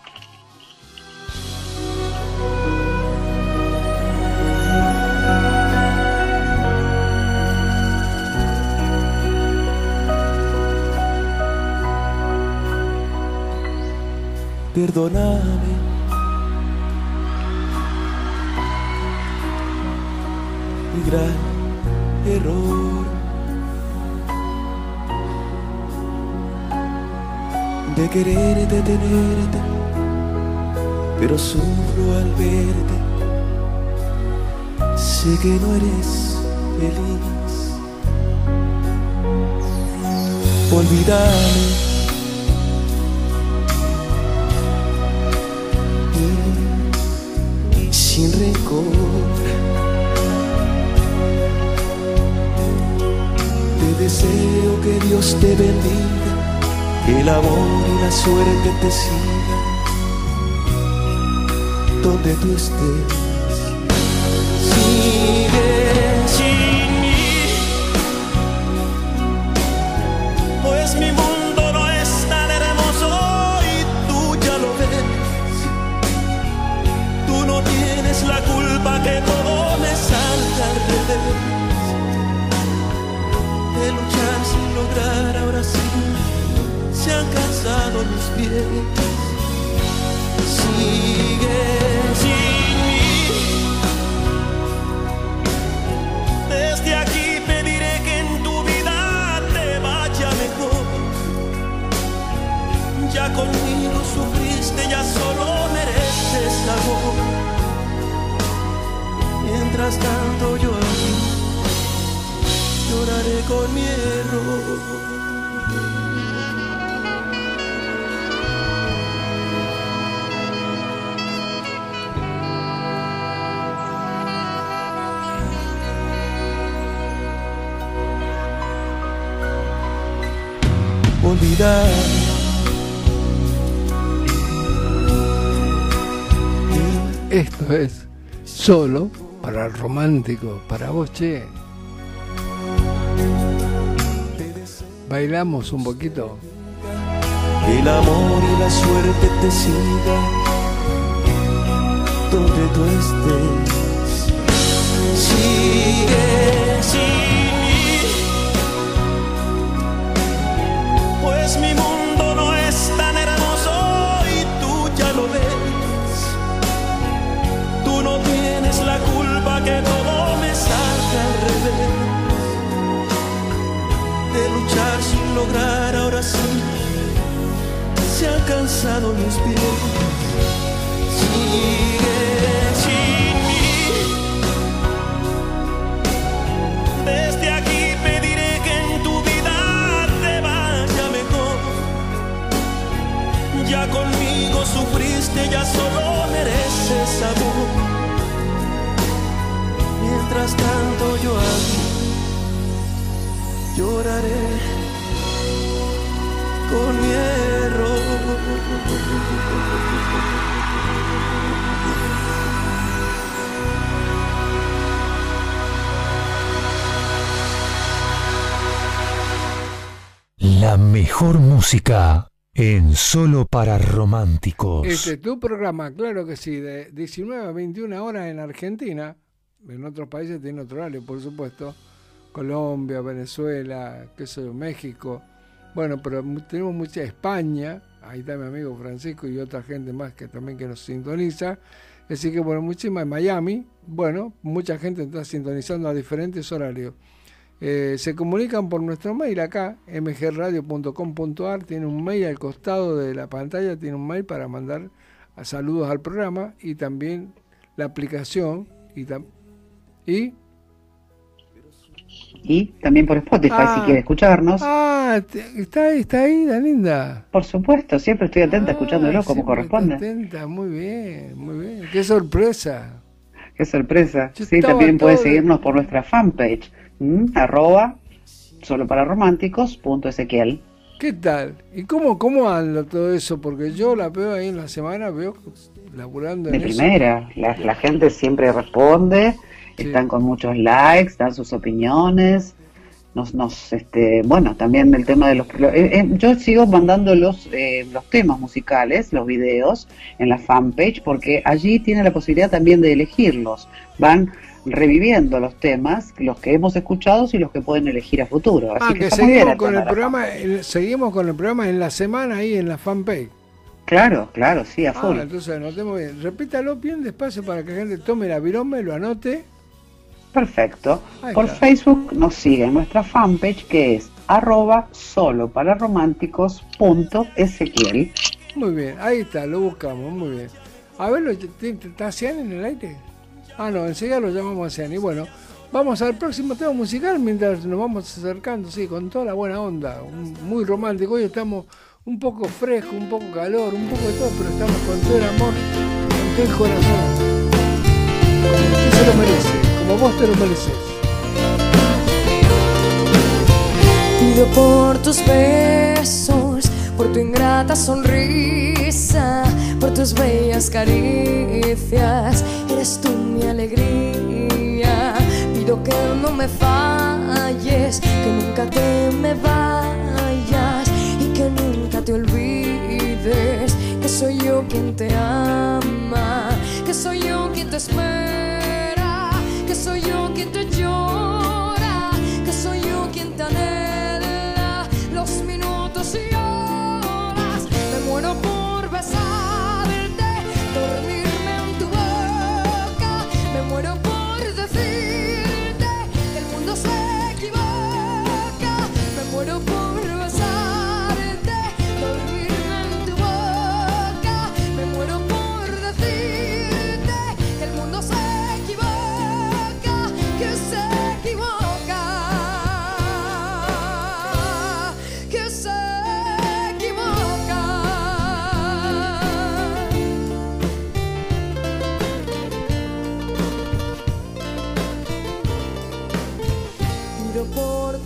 Perdóname. Mi gran error de quererte, tenerte, pero sufro al verte. Sé que no eres feliz. Olvídame. Sin rencor. Te deseo que Dios te bendiga, que el amor y la suerte te sigan donde tú estés. Que todo me salga al revés. De luchar sin lograr, ahora sí se han cansado mis pies. Sigue sin mí. Desde aquí pediré que en tu vida te vaya mejor. Ya conmigo sufriste, ya solo mereces amor. Mientras tanto yo aquí lloraré con mi error. Olvidar Esto es solo para el romántico, para vos, che. Bailamos un poquito. el amor y la suerte te sigan donde tú estés. Sigue que todo me salga al revés. De luchar sin lograr, ahora sí se han cansado mis pies. Sigue sin mí. Desde aquí pediré que en tu vida te vaya mejor. Ya conmigo sufriste, ya solo mereces amor. Mientras tanto yo aquí lloraré con mi error. La mejor música en Solo para Románticos. Este es tu programa, claro que sí, de 19 a 21 horas en Argentina. En otros países tiene otro horario, por supuesto. Colombia, Venezuela, qué sé yo, México. Bueno, pero tenemos mucha España. Ahí está mi amigo Francisco y otra gente más que también que nos sintoniza. Así que bueno, muchísimas en Miami. Bueno, mucha gente está sintonizando a diferentes horarios. Eh, se comunican por nuestro mail acá, mgradio.com.ar, tiene un mail al costado de la pantalla, tiene un mail para mandar saludos al programa y también la aplicación y, tam- y Y también por Spotify, Ah. si quiere escucharnos. Ah, está ahí, está ahí, la linda. Por supuesto, siempre estoy atenta escuchándolo Ay, como corresponde. atenta, muy bien, muy bien. Qué sorpresa. Qué sorpresa. Yo Sí, también puede todo- seguirnos por nuestra fanpage, ¿m? arroba solo para románticos punto Ezequiel. ¿Qué tal? ¿Y cómo, cómo anda todo eso? Porque yo la veo ahí en la semana, veo laburando De en eso. primera, la, la gente siempre responde, están con muchos likes, dan sus opiniones, nos, nos, este, bueno, también el tema de los, lo- eh, eh, yo sigo mandando los, eh, los temas musicales, los videos en la fanpage, porque allí tiene la posibilidad también de elegirlos, van reviviendo los temas, los que hemos escuchado y los que pueden elegir a futuro, así Ah, que, que seguimos con el programa, el- seguimos con el programa en la semana ahí en la fanpage. Claro, claro, sí, a full. Ah, entonces anotemos bien. Repítalo bien despacio para que la gente tome la virome, lo anote. Perfecto. Por. Facebook nos sigue en nuestra fanpage que es arroba solo para románticos punto Ezequiel. Muy bien, ahí está, lo buscamos, muy bien. A ver, ¿lo- ¿está Cian en el aire? Ah, no, enseguida lo llamamos a Cian. Y bueno, vamos al próximo tema musical mientras nos vamos acercando, sí, con toda la buena onda, muy romántico. Hoy estamos un poco fresco, un poco calor, un poco de todo, pero estamos con todo el amor, con todo el corazón. Usted se lo merece, como vos te lo mereces. Pido por tus besos, por tu ingrata sonrisa, por tus bellas caricias. Eres tú mi alegría. Pido que no me falles, que nunca te me vayas y que nunca te olvides que soy yo quien te ama, que soy yo quien te espera, que soy yo quien te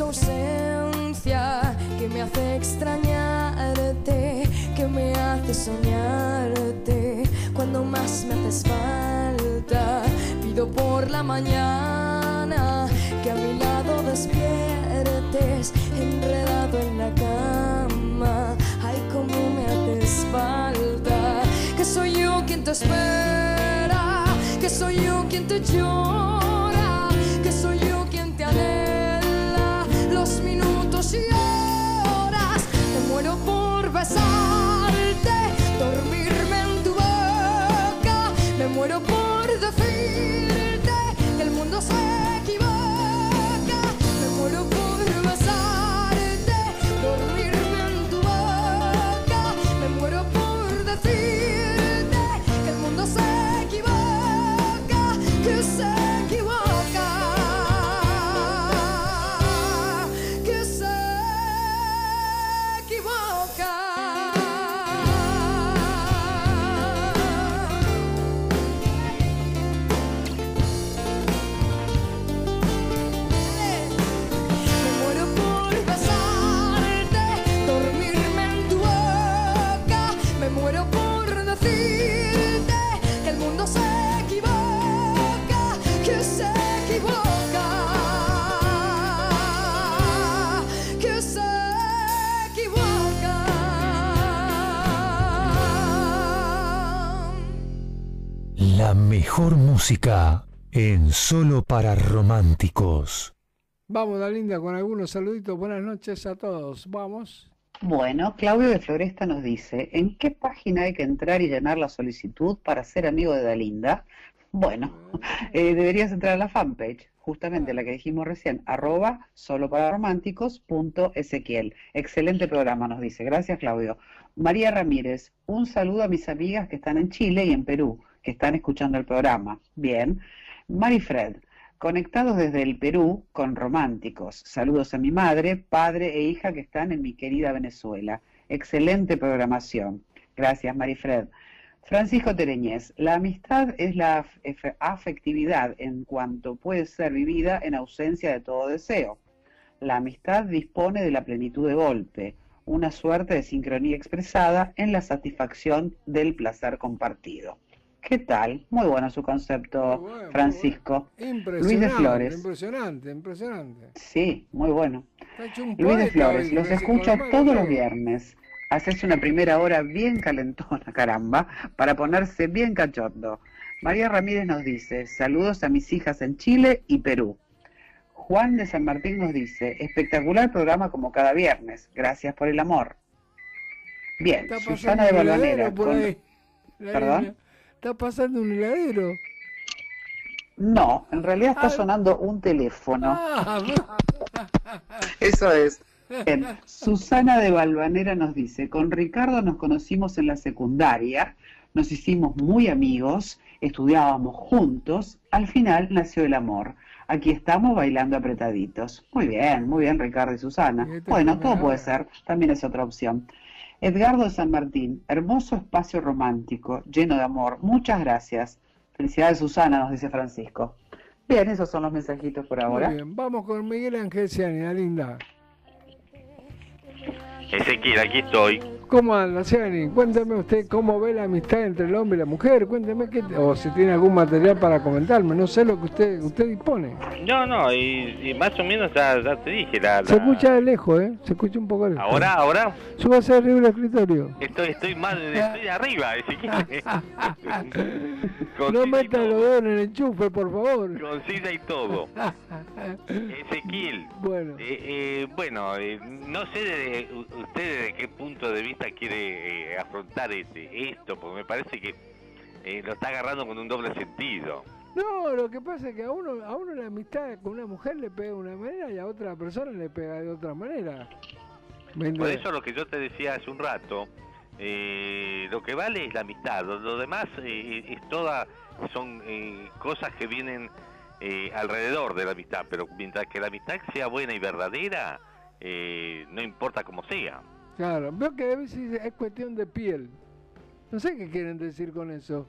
tu ausencia que me hace extrañarte, que me hace soñarte cuando más me haces falta. Pido por la mañana que a mi lado despiertes, enredado en la cama. Ay, cómo me haces falta. Que soy yo quien te espera, que soy yo quien te llora, horas. Me muero por besarte, dormirme en tu boca. Me muero por decirte que el mundo se equivoca. Me muero por mejor música en Solo para Románticos. Vamos, Dalinda, con algunos saluditos. Buenas noches a todos. Vamos. Bueno, Claudio de Floresta nos dice, ¿en qué página hay que entrar y llenar la solicitud para ser amigo de Dalinda? Bueno, eh, deberías entrar a la fanpage, justamente la que dijimos recién, arroba solo para románticos punto Ezequiel. Excelente programa, nos dice. Gracias, Claudio. María Ramírez, un saludo a mis amigas que están en Chile y en Perú, que están escuchando el programa. Bien. Marifred, conectados desde el Perú con románticos. Saludos a mi madre, padre e hija que están en mi querida Venezuela. Excelente programación. Gracias, Marifred. Francisco Tereñez, la amistad es la af- afectividad en cuanto puede ser vivida en ausencia de todo deseo. La amistad dispone de la plenitud de golpe, una suerte de sincronía expresada en la satisfacción del placer compartido. ¿Qué tal? Muy bueno su concepto, Francisco. Luis Impresionante. de Flores. Impresionante, impresionante. Sí, muy bueno. Luis de Flores, los escucho todos los viernes. Haces una primera hora bien calentona, caramba, para ponerse bien cachondo. María Ramírez nos dice, saludos a mis hijas en Chile y Perú. Juan de San Martín nos dice, espectacular programa como cada viernes, gracias por el amor. Bien, Susana de Balvanera. con- ¿Perdón? Está pasando un heladero. No, en realidad está Ay. sonando un teléfono. Ah, Eso es. Bien, Susana de Balvanera nos dice, con Ricardo nos conocimos en la secundaria, nos hicimos muy amigos, estudiábamos juntos, al final nació el amor. Aquí estamos bailando apretaditos. Muy bien, muy bien Ricardo y Susana. Bueno, todo puede ser, también es otra opción. Edgardo de San Martín, hermoso espacio romántico, lleno de amor. Muchas gracias. Felicidades Susana, nos dice Francisco. Bien, esos son los mensajitos por ahora. Muy bien, vamos con Miguel Ángel Ciani, la linda. Ezequiel, aquí estoy. ¿Cómo anda, Ciani? Cuénteme usted cómo ve la amistad entre el hombre y la mujer. Cuénteme qué, o si tiene algún material para comentarme. No sé lo que usted usted dispone. No, no, y, y más o menos ya, ya te dije. La, Se escucha de lejos, ¿eh? Se escucha un poco de lejos. Ahora, ahora, Súbase arriba del escritorio. estoy, estoy más, estoy arriba, Ezequiel. Con No meta los dedos en el enchufe, por favor. Con silla y todo. Ezequiel, Bueno. eh, eh, bueno, eh, no sé de, usted desde qué punto de vista quiere eh, afrontar este, esto, porque me parece que eh, lo está agarrando con un doble sentido. No, lo que pasa es que a uno, a uno la amistad con una mujer le pega de una manera y a otra persona le pega de otra manera. ¿Me Por eso lo que yo te decía hace un rato, eh, lo que vale es la amistad, lo, lo demás eh, es toda, son eh, cosas que vienen eh, alrededor de la amistad, pero mientras que la amistad sea buena y verdadera, no importa cómo sea. Claro, veo que a veces es cuestión de piel. No sé qué quieren decir con eso.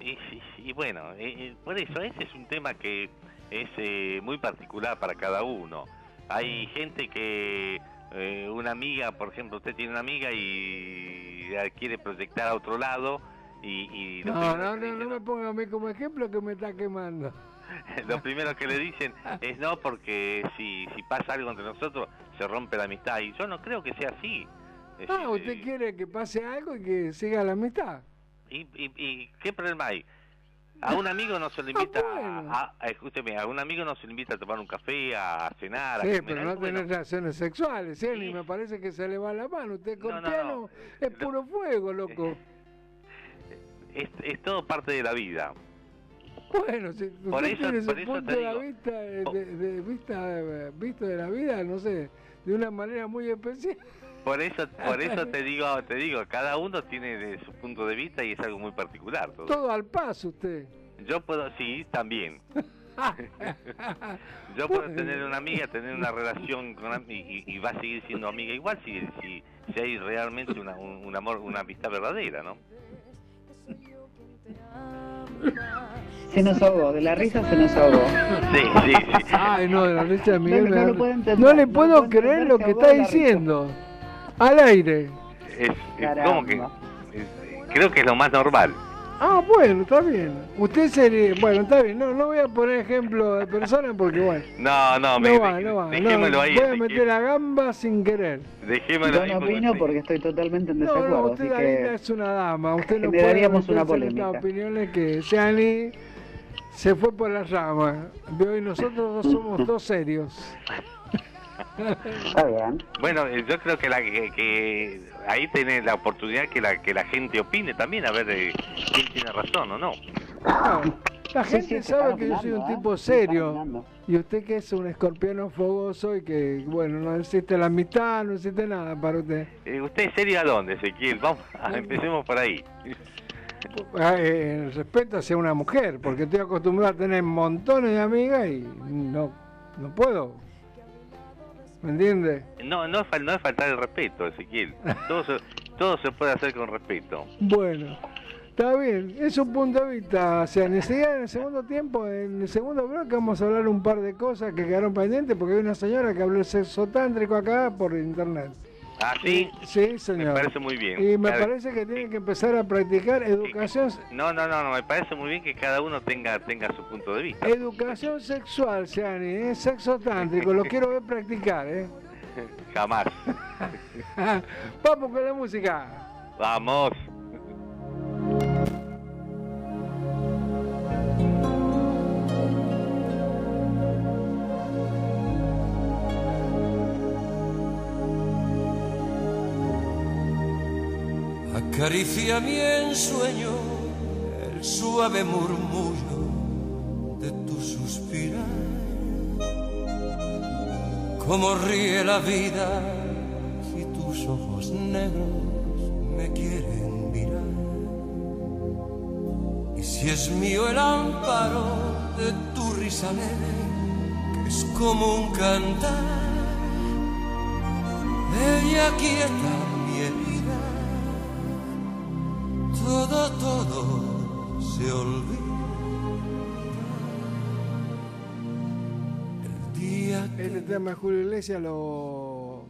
Y, y- y bueno, eh, eh, por eso ese es un tema que es eh, muy particular para cada uno. Hay gente que, eh, una amiga, por ejemplo, usted tiene una amiga y la quiere proyectar a otro lado y, y No, no, no, no me ponga a mí como ejemplo que me está quemando. lo primero que le dicen es no porque si, si pasa algo entre nosotros se rompe la amistad y yo no creo que sea así. Es Ah, decir, usted quiere que pase algo y que siga la amistad. ¿Y, y, y qué problema hay? A un amigo no se le invita a, a- escúcheme, a un amigo no se le invita a tomar un café, a cenar, a Sí, comer pero no bueno, tener relaciones sexuales, ¿sí? Ni me parece que se le va la mano. Usted con No, no, piano es puro fuego, loco. es, es todo parte de la vida. Bueno, si usted Por eso- tiene por ese eso punto te de la digo. vista, eh, de, de vista, eh, visto de la vida, no sé, de una manera muy especial. Por eso, por eso te digo, te digo, cada uno tiene de su punto de vista y es algo muy particular. todo. Todo al paso usted. Yo puedo, sí, también. Yo puedo tener una amiga, tener una relación con y, y- y va a seguir siendo amiga igual si, si, si hay realmente una, un, un amor, una amistad verdadera, ¿no? Se nos ahogó, de la risa se nos ahogó. Sí, sí, sí. Ay, no, de la risa de Miguel. No, no da- lo puedo entender, no le no puedo creer entender, lo que está diciendo. Al aire. Es, es como que es- creo que es lo más normal. Ah, bueno, está bien. Usted sería. Bueno, está bien. No, no voy a poner ejemplo de personas porque, bueno. No, no, me, No va, no va. no, dejémoslo ahí. voy a meter la gamba sin querer. Dejémoslo Yo ahí. no porque- opino porque estoy totalmente en No, desacuerdo. no, así usted ahí que es una dama. Usted no puede una polémica. opiniones que Gianni se fue por las ramas. Y nosotros dos somos dos serios. Está bien. Bueno, eh, yo creo que, la, que, que ahí tenés la oportunidad que la, que la gente opine también, a ver eh, quién tiene razón o no. No, la gente sí, sabe que yo soy un ¿eh? tipo están serio. Y usted que es un escorpiano fogoso y que, bueno, no existe la amistad, no existe nada para usted. Eh, ¿Usted es serio a dónde, Ezequiel? Vamos, a- empecemos por ahí. Eh, El respeto hacia una mujer, porque estoy acostumbrado a tener montones de amigas y no, no puedo. ¿Me entiende? No, no, no es faltar el respeto, Ezequiel. Todo se, todo se puede hacer con respeto. Bueno, está bien, es un punto de vista. O sea, en el segundo tiempo, en el segundo bloque, vamos a hablar un par de cosas que quedaron pendientes, porque hay una señora que habló de sexo tántrico acá por internet. ¿Ah, sí? Sí, señor. Me parece muy bien. Y me Cada- parece que tienen que empezar a practicar educación, No, no, no, no, me parece muy bien que cada uno tenga, tenga su punto de vista. educación sexual, Seani, ¿eh? sexo tántrico, lo quiero ver practicar, ¿eh? Jamás. Vamos con la música. Vamos. Acaricia mi ensueño el suave murmullo de tu suspirar. Como ríe la vida si tus ojos negros me quieren mirar. Y si es mío el amparo de tu risa leve, que es como un cantar. Ella quieta todo, todo se olvida. El día Este tema de Julio Iglesias lo,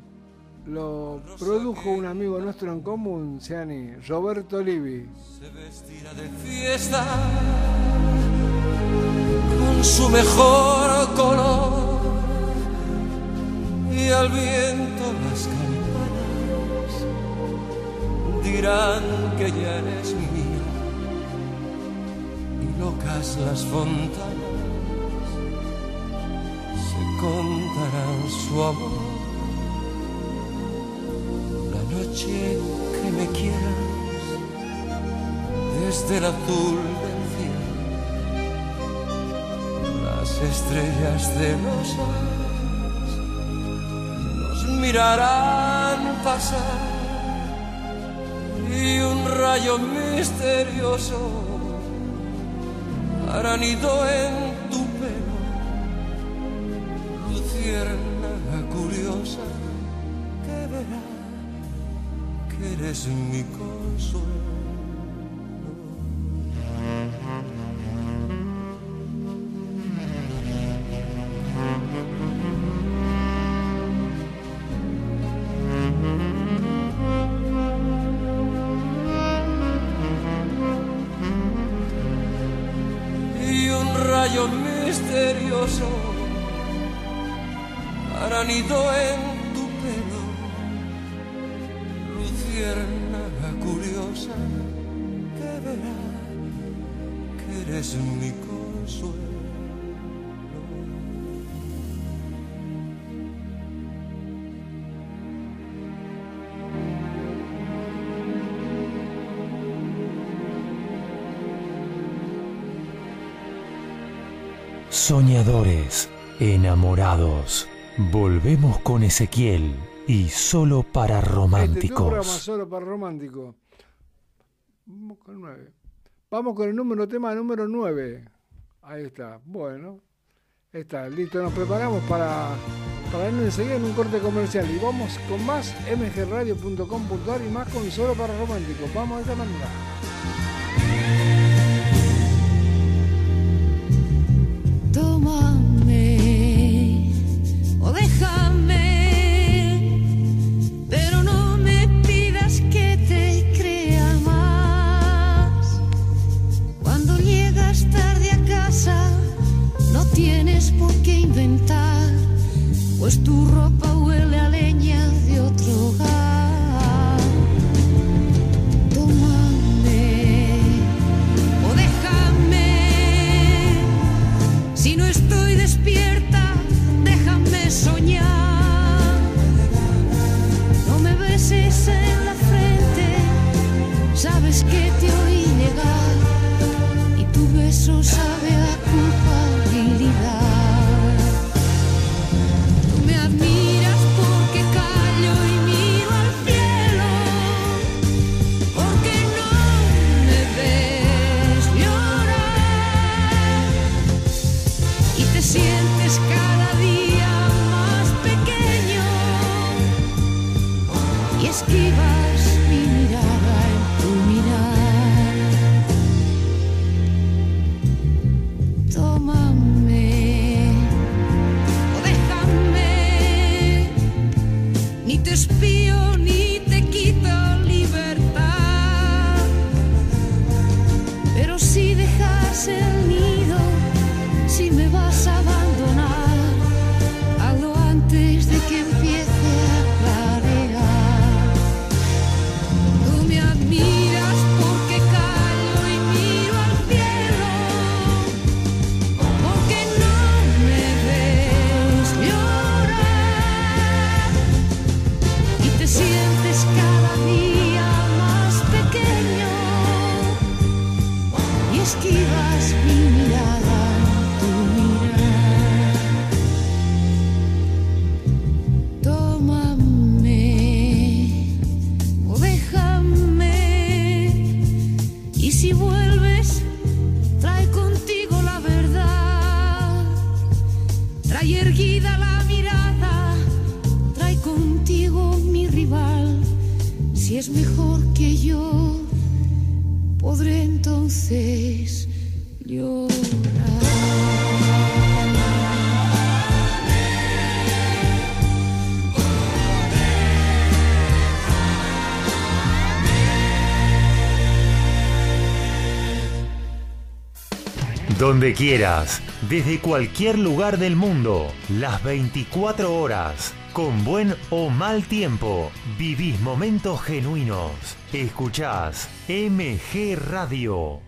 lo produjo un amigo nuestro en común, Seani, Roberto Livi. se vestirá de fiesta con su mejor color y al viento las dirán que ya eres mía. Y locas las fontanas se contarán su amor. La noche que me quieras desde el azul del cielo. Las estrellas de los nos mirarán pasar y un rayo misterioso hará nido en tu pelo luciérnaga curiosa que verá que eres mi consuelo Soñadores, enamorados. Volvemos con Ezequiel y solo para Este tu programa románticos. solo para romántico. Vamos con nueve. Vamos con el número tema número 9. Ahí está. Bueno. Está, listo. Nos preparamos para, para irnos enseguida en un corte comercial. Y vamos con más mgradio.com.ar y más con solo para románticos. Vamos de esta manera. Donde quieras, desde cualquier lugar del mundo, las 24 horas, con buen o mal tiempo, vivís momentos genuinos. Escuchás MG Radio.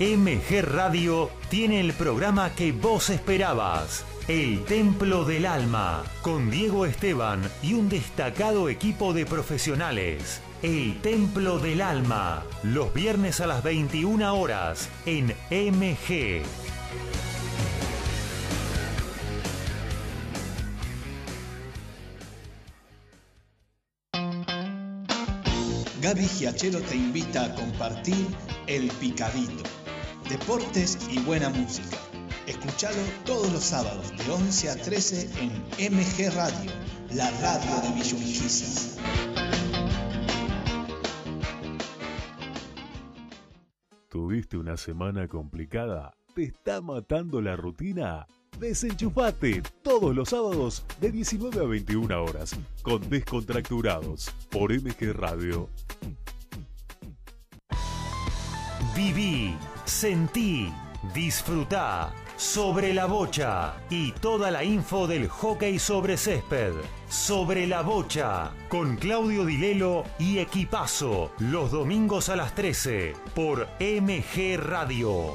MG Radio tiene el programa que vos esperabas. El Templo del Alma, con Diego Esteban y un destacado equipo de profesionales. El Templo del Alma, los viernes a las 21 horas en MG. Gaby Giachero te invita a compartir El Picadito. Deportes y buena música. Escuchalo todos los sábados de 11 a 13 en MG Radio, la radio de Villurquiza. ¿Tuviste una semana complicada? ¿Te está matando la rutina? Desenchufate todos los sábados de 19 a 21 horas con Descontracturados por MG Radio. Viví, sentí, disfrutá sobre la bocha y toda la info del hockey sobre césped. Sobre la bocha con Claudio Dilelo y Equipazo los domingos a las 13 por MG Radio.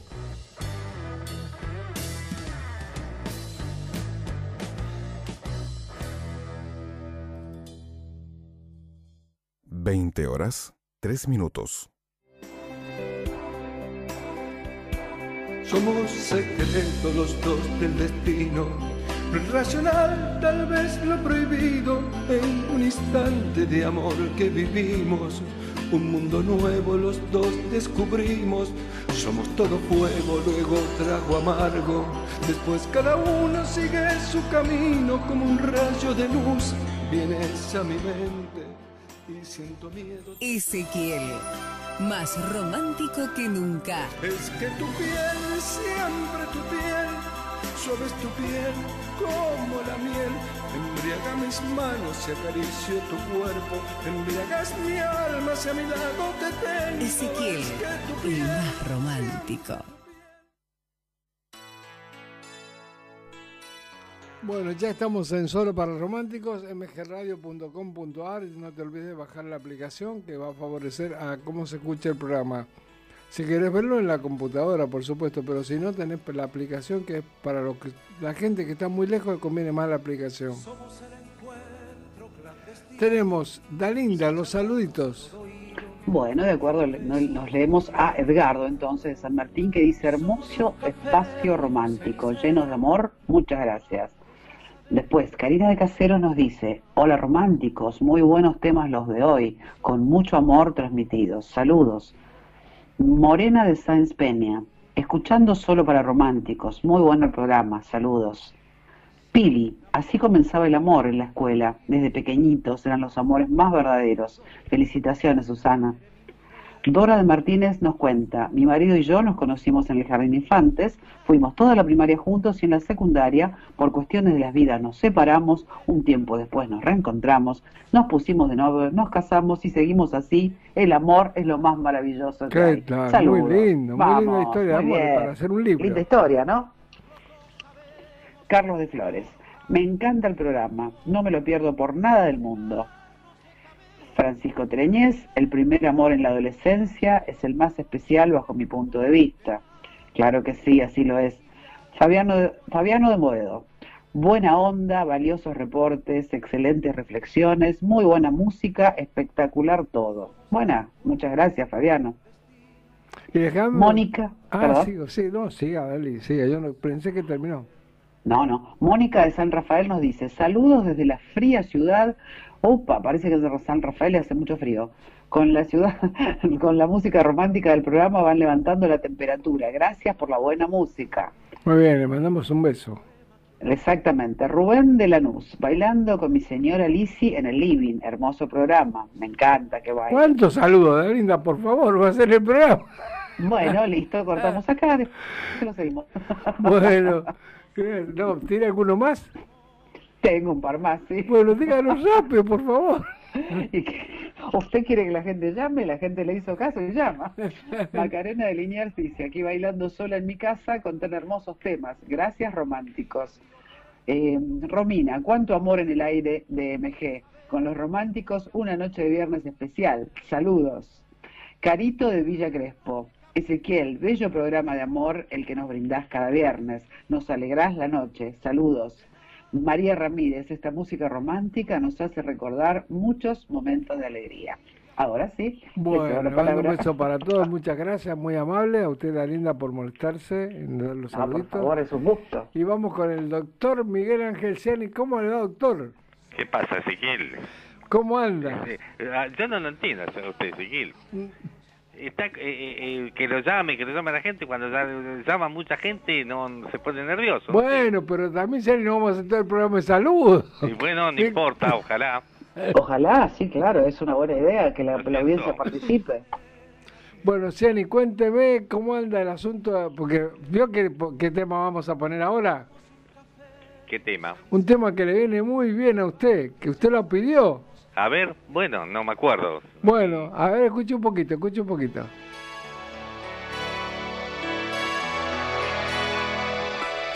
Veinte horas, tres minutos. Somos secretos los dos del destino. Lo irracional, tal vez lo prohibido, en un instante de amor que vivimos. Un mundo nuevo los dos descubrimos. Somos todo fuego, luego trago amargo. Después cada uno sigue su camino como un rayo de luz. Vienes a mi mente siento miedo. Ezequiel, más romántico que nunca. Es que tu piel, siempre tu piel, suave es tu piel como la miel. Embriaga mis manos y acaricio tu cuerpo. Embriagas mi alma, si a mi lado te tengo. Ezequiel, Es que el más romántico. Bueno, ya estamos en Solo para Románticos, mgradio.com.ar. No te olvides de bajar la aplicación que va a favorecer a cómo se escucha el programa. Si querés verlo en la computadora, por supuesto, pero si no, tenés la aplicación que es para los que, la gente que está muy lejos, conviene más la aplicación. Tenemos, Dalinda, los saluditos. Bueno, de acuerdo, nos leemos a Edgardo entonces de San Martín que dice hermoso espacio romántico, lleno de amor, muchas gracias. Después, Karina de Casero nos dice, hola románticos, muy buenos temas los de hoy, con mucho amor transmitidos, saludos. Morena de Sáenz Peña, escuchando solo para románticos, muy bueno el programa, saludos. Pili, así comenzaba el amor en la escuela, desde pequeñitos eran los amores más verdaderos. Felicitaciones, Susana. Dora de Martínez nos cuenta, mi marido y yo nos conocimos en el Jardín de Infantes, fuimos toda la primaria juntos y en la secundaria, por cuestiones de las vidas, nos separamos, un tiempo después nos reencontramos, nos pusimos de novios, nos casamos y seguimos así. El amor es lo más maravilloso que hay. tal, Saludos. muy lindo, muy linda historia de muy amor bien. para hacer un libro. Linda historia, ¿no? Carlos de Flores. Me encanta el programa, no me lo pierdo por nada del mundo. Francisco Treñez, el primer amor en la adolescencia es el más especial bajo mi punto de vista. Claro que sí, así lo es. Fabiano de, Fabiano de Moedo, buena onda, valiosos reportes, excelentes reflexiones, muy buena música, espectacular todo. Buena, muchas gracias Fabiano. Y dejame- Mónica, Ah, sigo, sí, no, siga, Dali, siga. Yo no, pensé que terminó. No, no. Mónica de San Rafael nos dice, saludos desde la fría ciudad. Opa, parece que de San Rafael hace mucho frío. Con la ciudad, con la música romántica del programa van levantando la temperatura. Gracias por la buena música. Muy bien, le mandamos un beso. Exactamente, Rubén de Lanús, bailando con mi señora Lisi en el living, hermoso programa, me encanta que baile. ¿Cuántos saludos, Linda? Por favor, va a ser el programa. Bueno, listo, cortamos acá, después lo seguimos. Bueno, eh, no, ¿tiene alguno más? Tengo un par más, sí. Bueno, díganos rápido, por favor. Y que- ¿Usted quiere que la gente llame? La gente le hizo caso y llama. Macarena de Liniers dice, aquí bailando sola en mi casa con tan hermosos temas. Gracias, románticos. Eh, Romina, cuánto amor en el aire de MG. Con los románticos, una noche de viernes especial. Saludos. Carito de Villa Crespo. Ezequiel, bello programa de amor el que nos brindás cada viernes. Nos alegrás la noche. Saludos. María Ramírez, esta música romántica nos hace recordar muchos momentos de alegría. Ahora sí, Bueno, un beso para todos, muchas gracias, muy amable. A usted, Linda, por molestarse en dar los Ah, por saluditos. favor, es un gusto. Y vamos con el doctor Miguel Ángel Ciani. ¿Cómo le va, doctor? ¿Qué pasa, Ezequiel? ¿Cómo anda? Ah, yo no lo entiendo a usted, Ezequiel. Está, eh, eh, que lo llame, que lo llame a la gente, cuando ya- llama mucha gente no se pone nervioso. Bueno, pero también, Ciani, no vamos a hacer todo el programa de salud. Y bueno, no importa, ojalá. Ojalá, sí, claro, es una buena idea que la, la audiencia participe. Bueno, Ciani, cuénteme cómo anda el asunto, porque vio que, qué tema vamos a poner ahora. ¿Qué tema? Un tema que le viene muy bien a usted, que usted lo pidió. A ver, bueno, no me acuerdo. Bueno, a ver, escuche un poquito, escuche un poquito.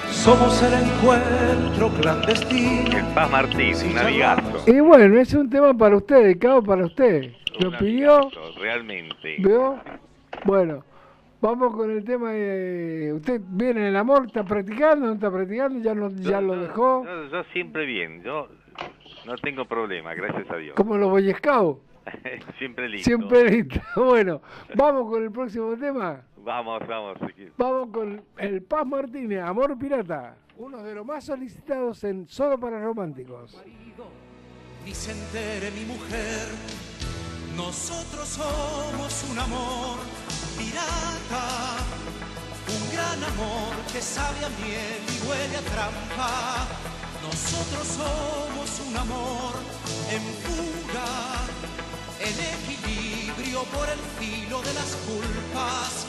Somos el encuentro clandestino. El Paz Martín, un. Y bueno, es un tema para usted, dedicado para usted. Lo Un pidió, Realmente. ¿veo? Bueno, vamos con el tema de... ¿Usted viene en el amor? ¿Está practicando? ¿No está practicando? ¿Ya, no, ya lo dejó? Yo, yo siempre bien, yo no tengo problema, gracias a Dios. Como los Boy Scouts. siempre listo. Siempre listo. Bueno, vamos con el próximo tema. Vamos, vamos. Vamos con el Paz Martínez, Amor Pirata. Uno de los más solicitados en Solo para Románticos. Ni se entere mi mujer, nosotros somos un amor pirata, un gran amor que sabe a miel y huele a trampa. Nosotros somos un amor en fuga, en equilibrio por el filo de las culpas.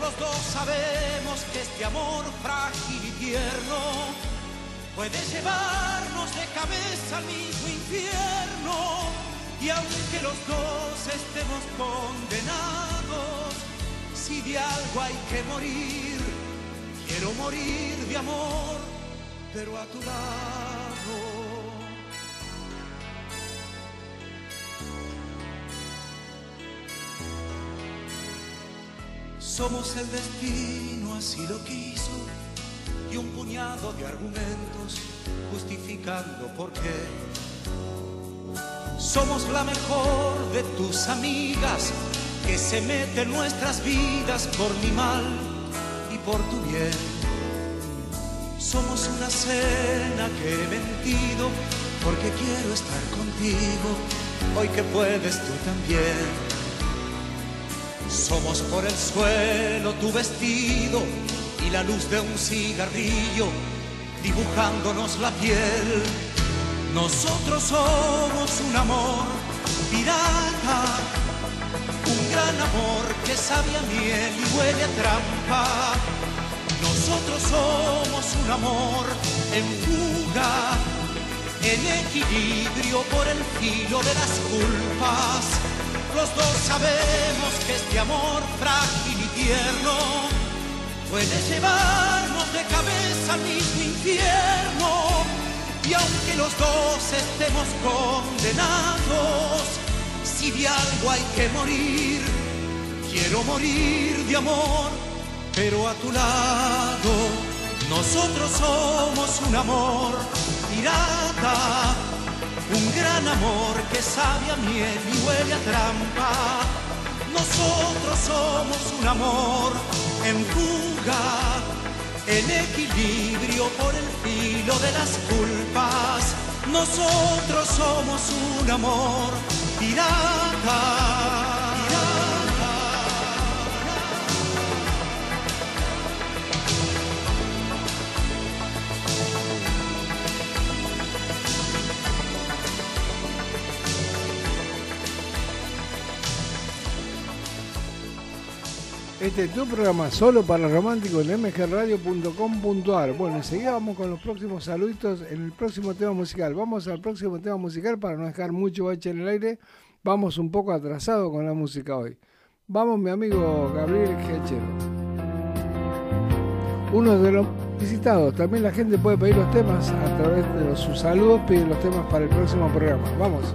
Los dos sabemos que este amor frágil y tierno puede llevarnos de cabeza al mismo infierno. Y aunque los dos estemos condenados, si de algo hay que morir, quiero morir de amor, pero a tu lado. Somos el destino, así lo quiso, y un puñado de argumentos justificando por qué. Somos la mejor de tus amigas que se mete en nuestras vidas por mi mal y por tu bien. Somos una cena que he mentido porque quiero estar contigo hoy que puedes tú también. Somos por el suelo tu vestido y la luz de un cigarrillo dibujándonos la piel. Nosotros somos un amor pirata, un gran amor que sabe a miel y huele a trampa. Nosotros somos un amor en fuga, en equilibrio por el filo de las culpas. Los dos sabemos que este amor frágil y tierno puede llevarnos de cabeza al mismo infierno. Y aunque los dos estemos condenados, si de algo hay que morir, quiero morir de amor, pero a tu lado. Nosotros somos un amor pirata, un gran amor que sabe a miel y huele a trampa. Nosotros somos un amor en fuga, en equilibrio por el filo de las culpas. Nosotros somos un amor pirata. Este es tu programa solo para románticos en mgradio.com.ar. Bueno, enseguida vamos con los próximos saluditos en el próximo tema musical. Vamos al próximo tema musical para no dejar mucho bache en el aire. Vamos un poco atrasado con la música hoy. Vamos, mi amigo Gabriel Giachero. Uno de los visitados. También la gente puede pedir los temas a través de sus saludos, piden los temas para el próximo programa. Vamos.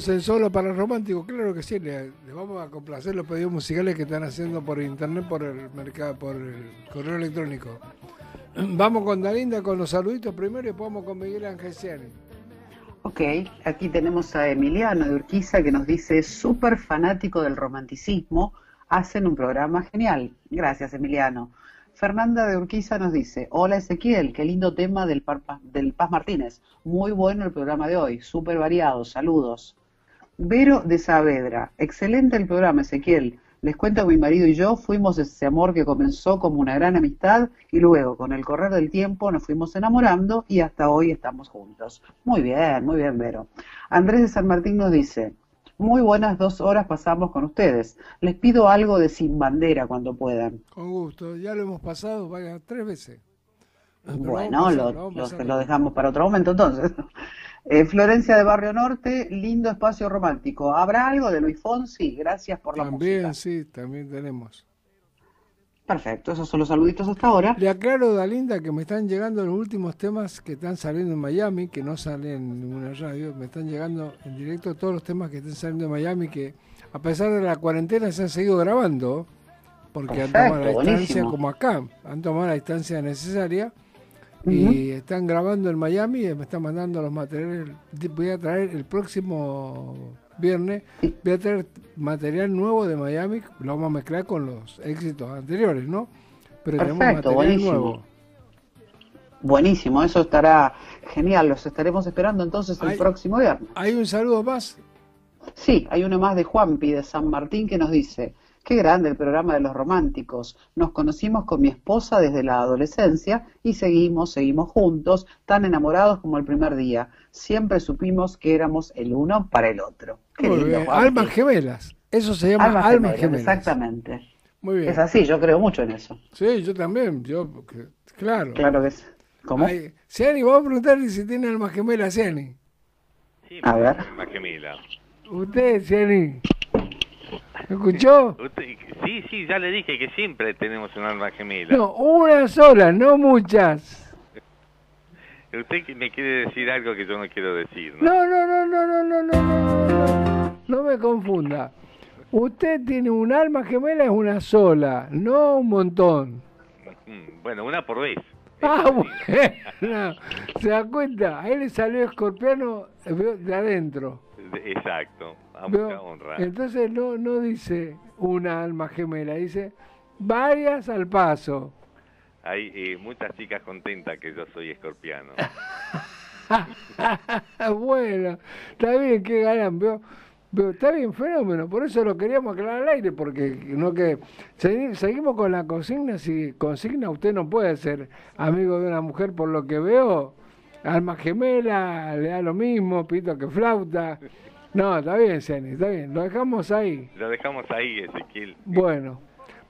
Seguimos en Solo para el Romántico, claro que sí, le, le vamos a complacer los pedidos musicales que están haciendo por internet, por el mercado, por el correo electrónico. Vamos con Dalinda con los saluditos primero y después vamos con Miguel Angesiani. Ok, aquí tenemos a Emiliano de Urquiza que nos dice, súper fanático del romanticismo, hacen un programa genial. Gracias, Emiliano. Fernanda de Urquiza nos dice, hola Ezequiel, qué lindo tema del, Parpa- del Paz Martínez. Muy bueno el programa de hoy, súper variado, saludos. Vero de Saavedra, excelente el programa Ezequiel. Les cuento que mi marido y yo fuimos ese amor que comenzó como una gran amistad y luego con el correr del tiempo nos fuimos enamorando y hasta hoy estamos juntos. Muy bien, muy bien Vero. Andrés de San Martín nos dice, muy buenas dos horas pasamos con ustedes. Les pido algo de Sin Bandera cuando puedan. Con gusto, ya lo hemos pasado vaya, tres veces. Pero Bueno, lo dejamos para otro momento entonces. Eh, Florencia de Barrio Norte, lindo espacio romántico. ¿Habrá algo de Luis Fonsi? Gracias por la También, música. sí, también tenemos. Perfecto, esos son los saluditos hasta ahora. Le aclaro, Dalinda, que me están llegando los últimos temas que están saliendo en Miami, que no salen en ninguna radio. Me están llegando en directo todos los temas que están saliendo en Miami, que a pesar de la cuarentena se han seguido grabando, porque han tomado la distancia buenísimo. como acá, han tomado la distancia necesaria. Y están grabando en Miami y me están mandando los materiales. Voy a traer el próximo viernes, voy a traer material nuevo de Miami, lo vamos a mezclar con los éxitos anteriores, ¿no? Pero tenemos Perfecto, material buenísimo. nuevo. Buenísimo, eso estará genial. Los estaremos esperando entonces el Hay- próximo viernes. ¿Hay un saludo más? Sí, hay uno más de Juanpi de San Martín que nos dice, qué grande el programa de los románticos. Nos conocimos con mi esposa desde la adolescencia y seguimos, seguimos juntos, tan enamorados como el primer día. Siempre supimos que éramos el uno para el otro. Qué Muy lindo, bien. Almas gemelas. Eso se llama Almas almas, gemelas, gemelas. Exactamente. Muy bien. Es así, yo creo mucho en eso. Sí, yo también. Yo, claro. Claro que es. ¿Cómo? Ay, Ciani, vamos a preguntarle si tiene almas gemelas, Ciani. A ver. Más gemela. Usted, Ciani. ¿Me escuchó? Sí, sí, ya le dije que siempre tenemos un alma gemela. No, una sola, no muchas. Usted me quiere decir algo que yo no quiero decir, ¿no? No, no, no, no, no, no, no, no, no, no me confunda. Usted tiene un alma gemela, es una sola, no un montón. Mm, Bueno, una por vez. Ah, bueno, se da cuenta, a él le salió escorpiano de adentro. De- Exacto, a honra. Entonces no, no dice una alma gemela, dice varias al paso. Hay eh, muchas chicas contentas que yo soy escorpiano. bueno, está bien que ganan, veo, veo, está bien fenómeno, por eso lo queríamos aclarar al aire, porque no que segui- seguimos con la consigna, si consigna usted no puede ser amigo de una mujer por lo que veo, alma gemela, le da lo mismo, pito que flauta. No, está bien, Ceni, está bien, lo dejamos ahí. Lo dejamos ahí, Ezequiel. Bueno,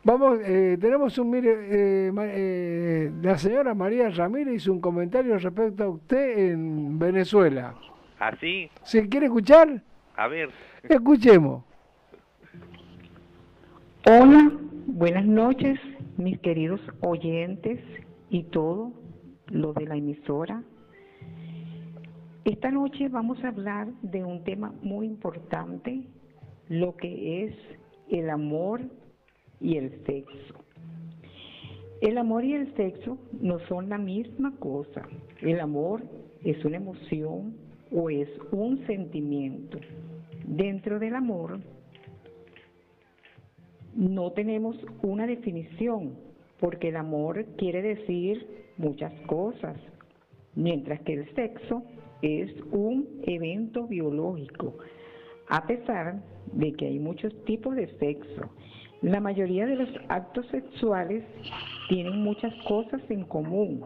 vamos, eh, tenemos un, mire, eh, eh, la señora María Ramírez hizo un comentario respecto a usted en Venezuela. ¿Así? ¿Se quiere escuchar? A ver. Escuchemos. Hola, buenas noches, mis queridos oyentes y todo lo de la emisora. Esta noche vamos a hablar de un tema muy importante, lo que es el amor y el sexo. El amor y el sexo no son la misma cosa. El amor es una emoción o es un sentimiento. Dentro del amor no tenemos una definición, porque el amor quiere decir muchas cosas, mientras que el sexo es un evento biológico, a pesar de que hay muchos tipos de sexo. La mayoría de los actos sexuales tienen muchas cosas en común.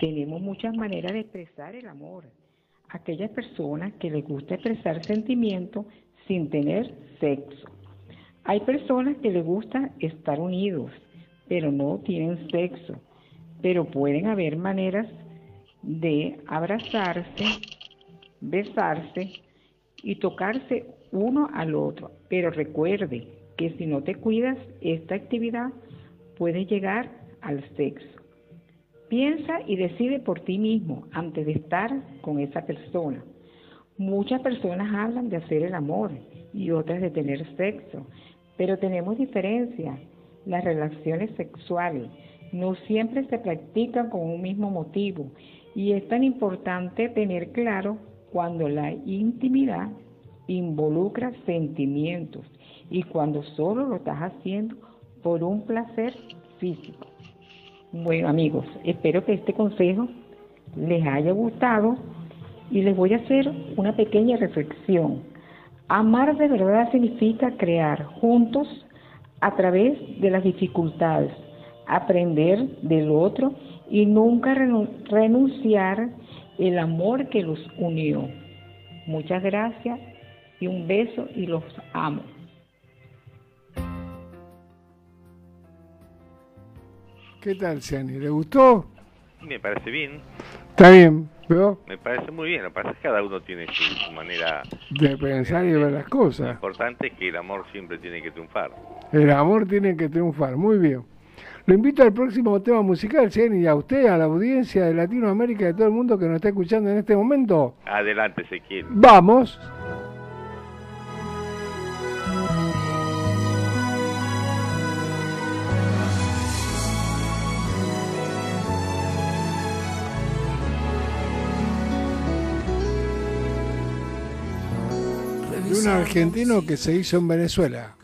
Tenemos muchas maneras de expresar el amor. Aquellas personas que les gusta expresar sentimientos sin tener sexo. Hay personas que les gusta estar unidos, pero no tienen sexo. Pero pueden haber maneras de abrazarse, besarse y tocarse uno al otro. Pero recuerde que si no te cuidas, esta actividad puede llegar al sexo. Piensa y decide por ti mismo antes de estar con esa persona. Muchas personas hablan de hacer el amor y otras de tener sexo, pero tenemos diferencias. Las relaciones sexuales, no siempre se practican con un mismo motivo y es tan importante tener claro cuando la intimidad involucra sentimientos y cuando solo lo estás haciendo por un placer físico. Bueno amigos, espero que este consejo les haya gustado y les voy a hacer una pequeña reflexión. Amar de verdad significa crear juntos a través de las dificultades, aprender del otro y nunca renu- renunciar el amor que los unió. Muchas gracias y un beso y los amo. ¿Qué tal, Ciani? ¿Le gustó? Me parece bien, Está bien, ¿veo? me parece muy bien. Lo que pasa es que cada uno tiene su, su manera. De pensar y ver las Lo cosas. importante es que el amor siempre tiene que triunfar. El amor tiene que triunfar, muy bien. Lo invito al próximo tema musical, Ciani, y a usted, a la audiencia de Latinoamérica y de todo el mundo que nos está escuchando en este momento. Adelante, Ezequiel. Vamos. De un argentino que se hizo en Venezuela.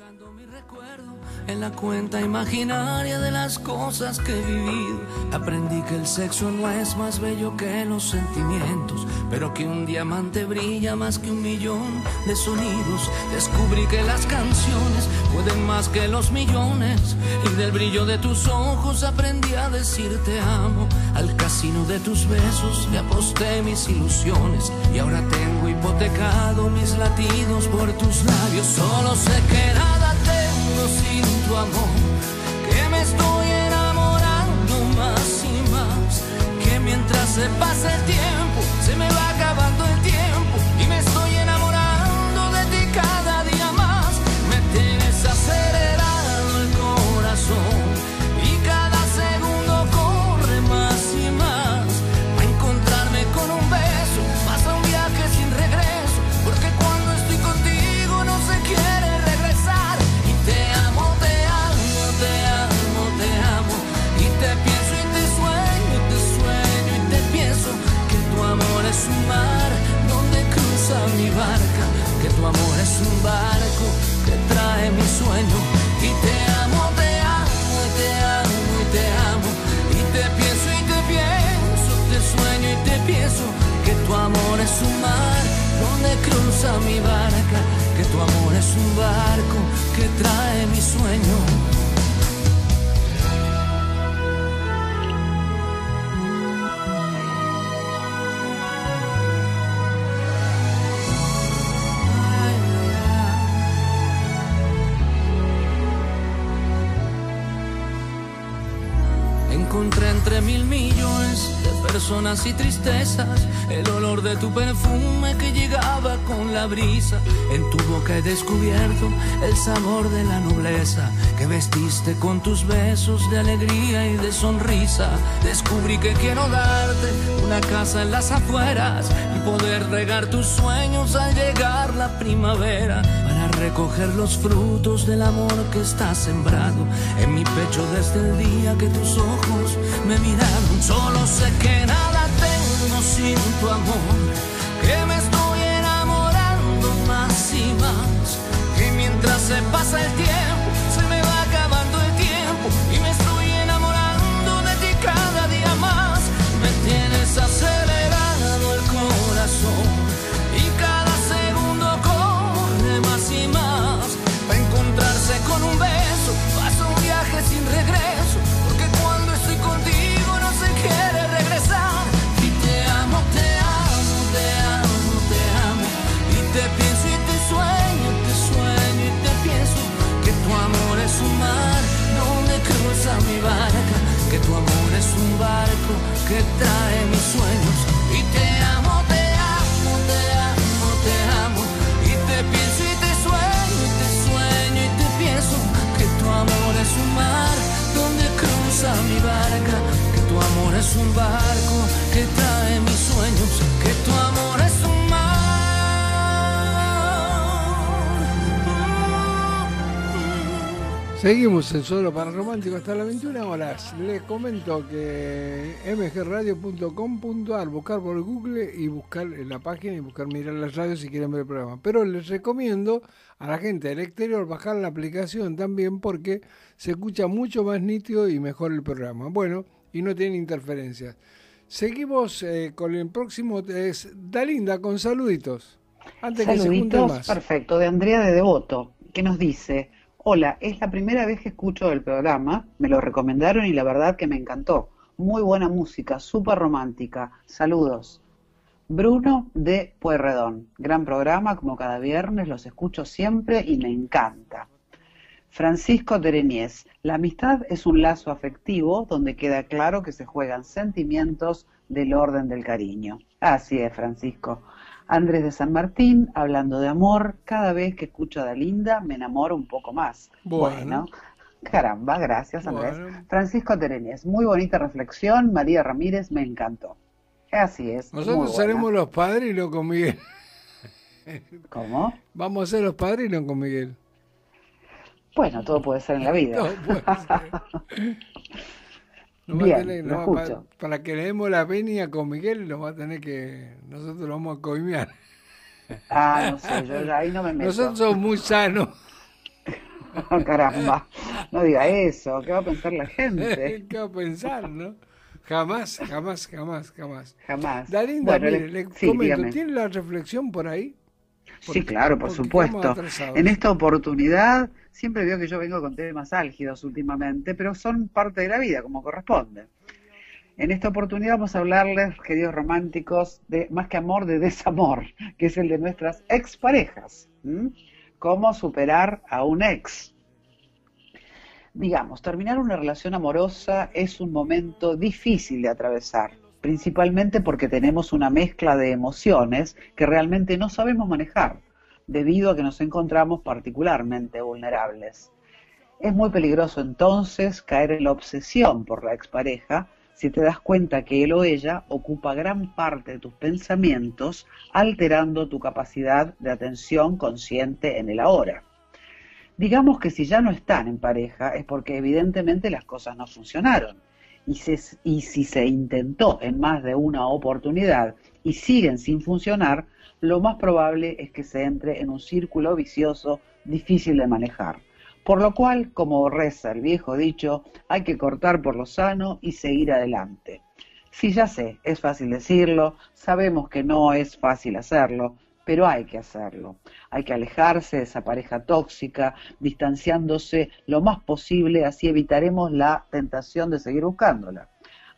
En la cuenta imaginaria de las cosas que he vivido, aprendí que el sexo no es más bello que los sentimientos, pero que un diamante brilla más que un millón de sonidos. Descubrí que las canciones pueden más que los millones, y del brillo de tus ojos aprendí a decir te amo. Al casino de tus besos le aposté mis ilusiones, y ahora tengo hipotecado mis latidos por tus labios. Solo sé que nada sin tu amor, que me estoy enamorando más y más, que mientras se pasa el tiempo, se me va acabando el tiempo barco que trae mi sueño. Y te amo, te amo, y te amo, y te amo. Y te pienso y te pienso, te sueño y te pienso que tu amor es un mar donde cruza mi barca, que tu amor es un barco que trae mi sueño. Personas y tristezas el olor de tu perfume que llegaba con la brisa. En tu boca he descubierto el sabor de la nobleza que vestiste con tus besos de alegría y de sonrisa. Descubrí que quiero darte una casa en las afueras y poder regar tus sueños al llegar la primavera recoger los frutos del amor que está sembrado en mi pecho desde el día que tus ojos me miraron. Solo sé que nada tengo sin tu amor, que me estoy enamorando más y más, que mientras se pasa el tiempo Seguimos en Solo para Romántico hasta las 21 horas. Les comento que mgradio.com.ar, buscar por Google y buscar en la página y buscar mirar las radios si quieren ver el programa. Pero les recomiendo a la gente del exterior bajar la aplicación también porque se escucha mucho más nítido y mejor el programa. Bueno, y no tiene interferencias. Seguimos eh, con el próximo, es Dalinda con saluditos. Antes que se junte Saluditos, más. perfecto, de Andrea de Devoto, que nos dice, hola, es la primera vez que escucho el programa, me lo recomendaron y la verdad que me encantó. Muy buena música, súper romántica. Saludos. Bruno de Pueyrredón, gran programa, como cada viernes, los escucho siempre y me encanta. Francisco Terenies, la amistad es un lazo afectivo donde queda claro que se juegan sentimientos del orden del cariño. Así es, Francisco. Andrés de San Martín, hablando de amor, cada vez que escucho a Dalinda me enamoro un poco más. Bueno. caramba, gracias Andrés. Bueno. Francisco Terenies, muy bonita reflexión. María Ramírez, me encantó. Así es. Nosotros seremos los padrinos con Miguel. ¿Cómo? Vamos a ser los padrinos con Miguel. Bueno, todo puede ser en la vida. Todo puede ser. Va a tener- para, para que le demos la venia con Miguel, nos va a tener que. Nosotros lo vamos a coimear. Ah, no sé, yo ahí no me meto. Nosotros somos muy sanos. Caramba, no diga eso, ¿qué va a pensar la gente? ¿Qué va a pensar, no? Jamás, jamás, jamás, jamás. Jamás. Dalinda, Bueno, mire, le- sí, comento, dígame. ¿tiene la reflexión por ahí? Sí, claro, por supuesto. En esta oportunidad, siempre veo que yo vengo con temas álgidos últimamente, pero son parte de la vida, como corresponde. En esta oportunidad vamos a hablarles, queridos románticos, de más que amor, de desamor, que es el de nuestras exparejas. ¿m? Cómo superar a un ex. Digamos, terminar una relación amorosa es un momento difícil de atravesar, principalmente porque tenemos una mezcla de emociones que realmente no sabemos manejar, debido a que nos encontramos particularmente vulnerables. Es muy peligroso entonces caer en la obsesión por la expareja si te das cuenta que él o ella ocupa gran parte de tus pensamientos, alterando tu capacidad de atención consciente en el ahora. Digamos que si ya no están en pareja es porque evidentemente las cosas no funcionaron. Y, y si se intentó en más de una oportunidad y siguen sin funcionar, lo más probable es que se entre en un círculo vicioso difícil de manejar. Por lo cual, como reza el viejo dicho, hay que cortar por lo sano y seguir adelante. Sí, ya sé, es fácil decirlo, sabemos que no es fácil hacerlo, pero hay que hacerlo. Hay que alejarse de esa pareja tóxica, distanciándose lo más posible, así evitaremos la tentación de seguir buscándola.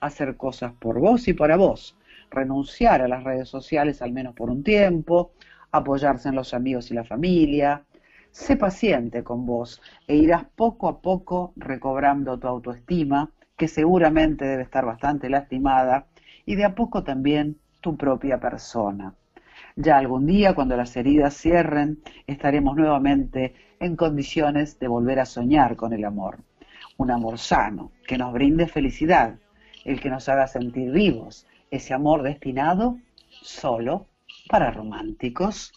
Hacer cosas por vos y para vos, renunciar a las redes sociales al menos por un tiempo, apoyarse en los amigos y la familia. Sé paciente con vos e irás poco a poco recobrando tu autoestima, que seguramente debe estar bastante lastimada, y de a poco también tu propia persona. Ya algún día, cuando las heridas cierren, estaremos nuevamente en condiciones de volver a soñar con el amor. Un amor sano, que nos brinde felicidad, el que nos haga sentir vivos, ese amor destinado solo para románticos.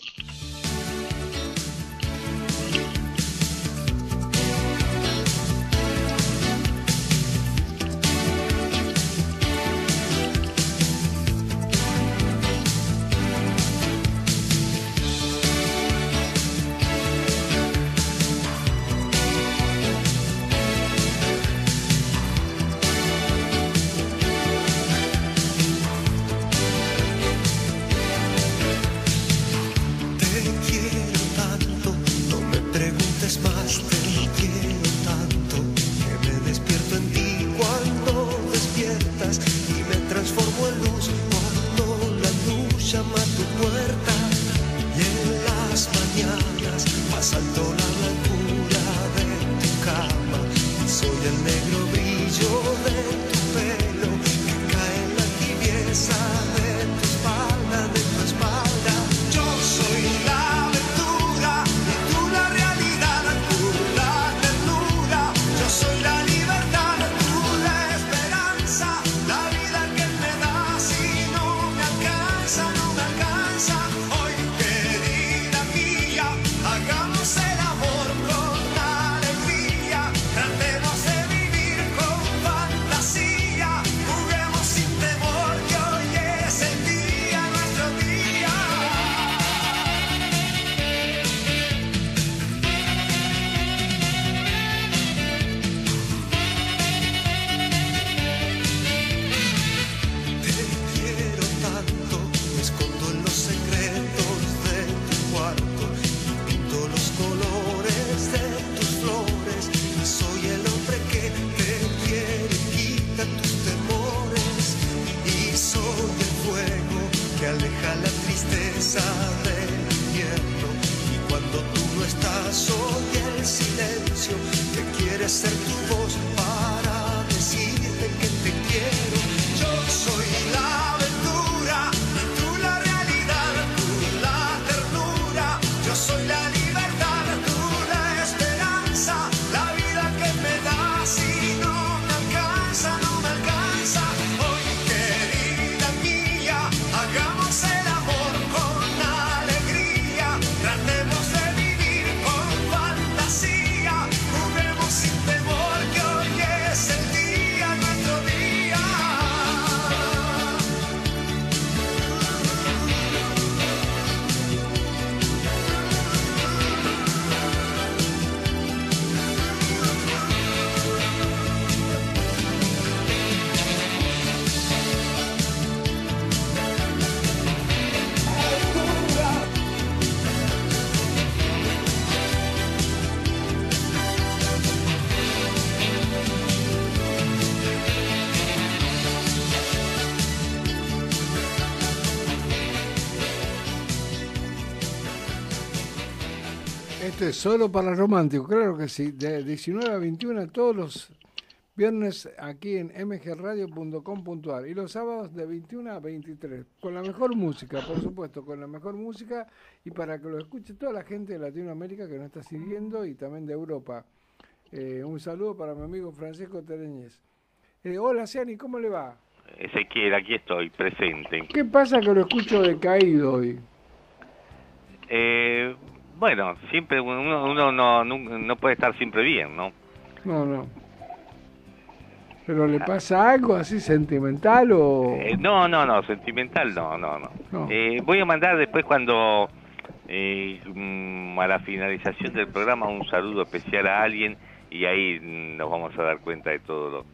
Solo para románticos, claro que sí. De 19 a 21 todos los viernes aquí en mgradio.com.ar y los sábados de 21 a 23. Con la mejor música, por supuesto, con la mejor música y para que lo escuche toda la gente de Latinoamérica que nos está siguiendo y también de Europa. Eh, un saludo para mi amigo Francisco Tereñez. Eh, hola, Ciani, ¿cómo le va? Ezequiel, aquí estoy, presente. ¿Qué pasa que lo escucho decaído hoy? Eh, bueno, siempre uno, uno no, no, no puede estar siempre bien, ¿no? No, no. ¿Pero le pasa algo así sentimental o...? Eh, no, no, no, sentimental no, no, no. No. Eh, voy a mandar después cuando eh, mm, a la finalización del programa un saludo especial a alguien y ahí mm, nos vamos a dar cuenta de todo lo,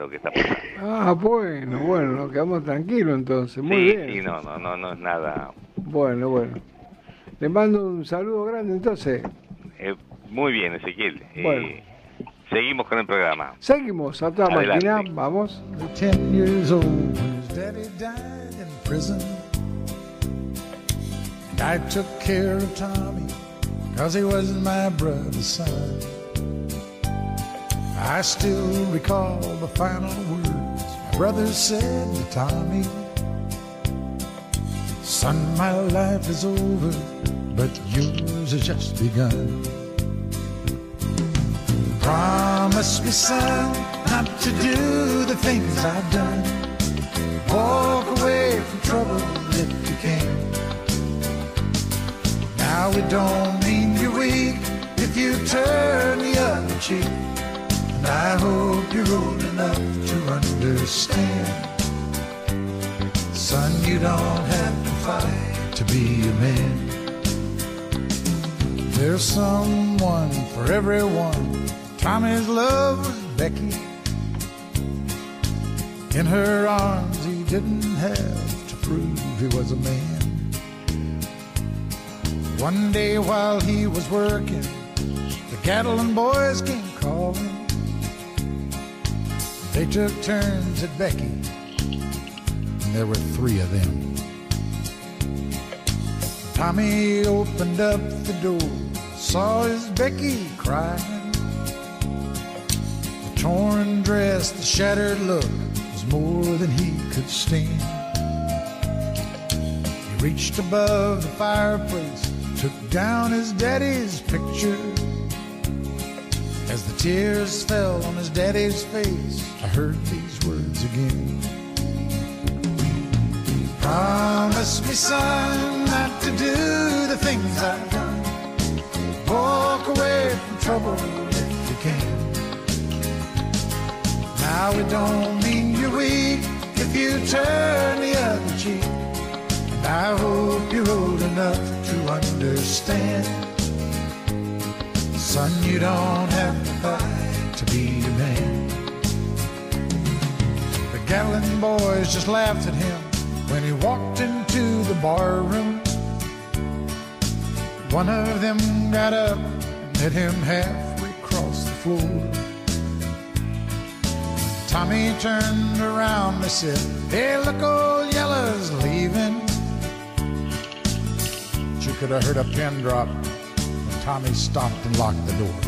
lo que está pasando. Ah, bueno, bueno, nos quedamos tranquilos entonces. Muy sí, bien. sí, no, no, no, no es nada. Bueno, bueno. Le mando un saludo grande entonces. eh, muy bien, Ezequiel. Eh, Bueno. Seguimos con el programa. Seguimos a toda Adelante. máquina, vamos. Ten years old when his daddy died in prison. And I took care of Tommy, cause he was my brother's son. I still recall the final words my brother said to Tommy. Son, my life is over, but yours has just begun. Promise me, son, not to do the things I've done. Walk away from trouble if you can. Now it don't mean you're weak if you turn the other cheek. And I hope you're old enough to understand. Son, you don't have to fight to be a man. There's someone for everyone. Tommy's love was Becky. In her arms, he didn't have to prove he was a man. One day while he was working, the cattle and boys came calling. They took turns at Becky, and there were three of them. Tommy opened up the door, saw his Becky crying. The torn dress, the shattered look was more than he could stand. He reached above the fireplace, took down his daddy's picture. As the tears fell on his daddy's face, I heard these words again. Promise me, son, not to do the things I've done. Walk away from trouble if you can. Now it don't mean you're weak if you turn the other cheek. And I hope you're old enough to understand. Son, you don't have to fight to be a man. The Gatlin boys just laughed at him when he walked into the bar room. One of them got up and met him halfway across the floor. Tommy turned around and said, Hey, look, old Yella's leaving. You could have heard a pin drop when Tommy stopped and locked the door.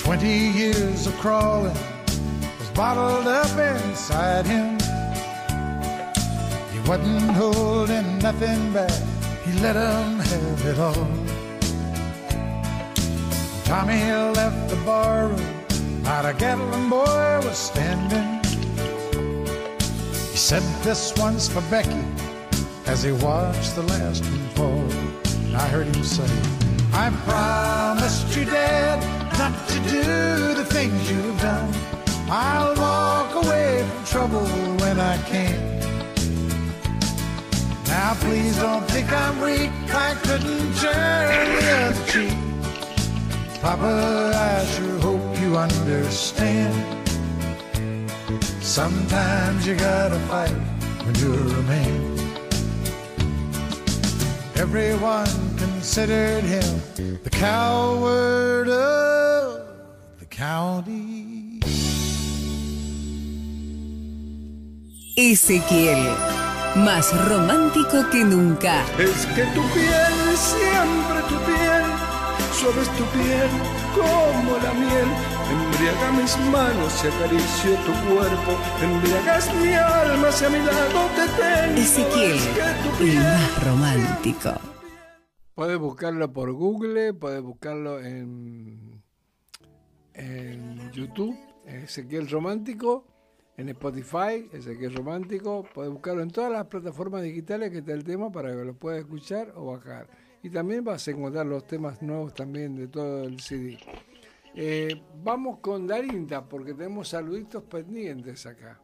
Twenty years of crawling was bottled up inside him. He wasn't holding nothing back, he him have it all. Tommy left the barroom, not a Gatlin boy was standing. He said this one's for Becky as he watched the last one fall. And I heard him say, I promised you, Dad, not to do the things you've done. I'll walk away from trouble when I can. Now please don't think I'm weak, I couldn't turn the other cheek. Papa, I sure hope you understand. Sometimes you gotta fight when you're a man. Everyone considered him the coward of the county. Ezequiel, más romántico que nunca. Es que tu piel, siempre tu piel, suave es tu piel como la miel. Embriaga mis manos y acaricio tu cuerpo. Embriagas mi alma hacia mi lado te tengo. Ezequiel, Es que tu el más romántico. Puedes buscarlo por Google, puedes buscarlo en, en YouTube, Ezequiel Romántico, en Spotify, Ezequiel Romántico. Puedes buscarlo en todas las plataformas digitales que está el tema para que lo puedas escuchar o bajar. Y también vas a encontrar los temas nuevos también de todo el CD. Eh, vamos con Darinda, porque tenemos saluditos pendientes acá.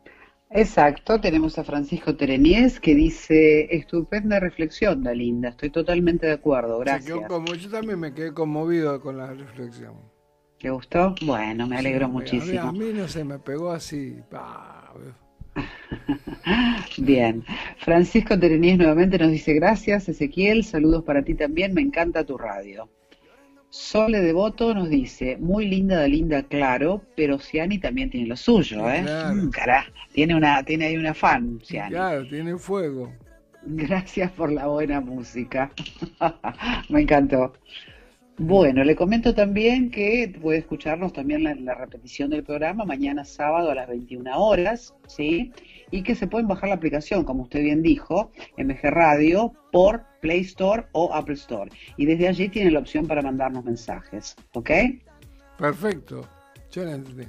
Exacto, tenemos a Francisco Terenies que dice, estupenda reflexión, Dalinda, estoy totalmente de acuerdo, gracias. como, yo también me quedé conmovido con la reflexión. ¿Te gustó? Bueno, me alegro Sí, a mí- muchísimo. A mí, no se me pegó así. Bien, Francisco Terenies nuevamente nos dice, gracias Ezequiel, saludos para ti también, me encanta tu radio. Sole Devoto nos dice, muy linda Dalinda, claro, pero Ciani también tiene lo suyo, ¿eh? Claro. Mm, cará, tiene, una, tiene ahí una fan, Ciani. Claro, tiene fuego. Gracias por la buena música. Me encantó. Bueno, le comento también que puede escucharnos también la, repetición del programa mañana sábado a las 21 horas, ¿sí? Y que se pueden bajar la aplicación, como usted bien dijo, MG Radio, por Play Store o Apple Store. Y desde allí tiene la opción para mandarnos mensajes, ¿ok? Perfecto. Lo entendí.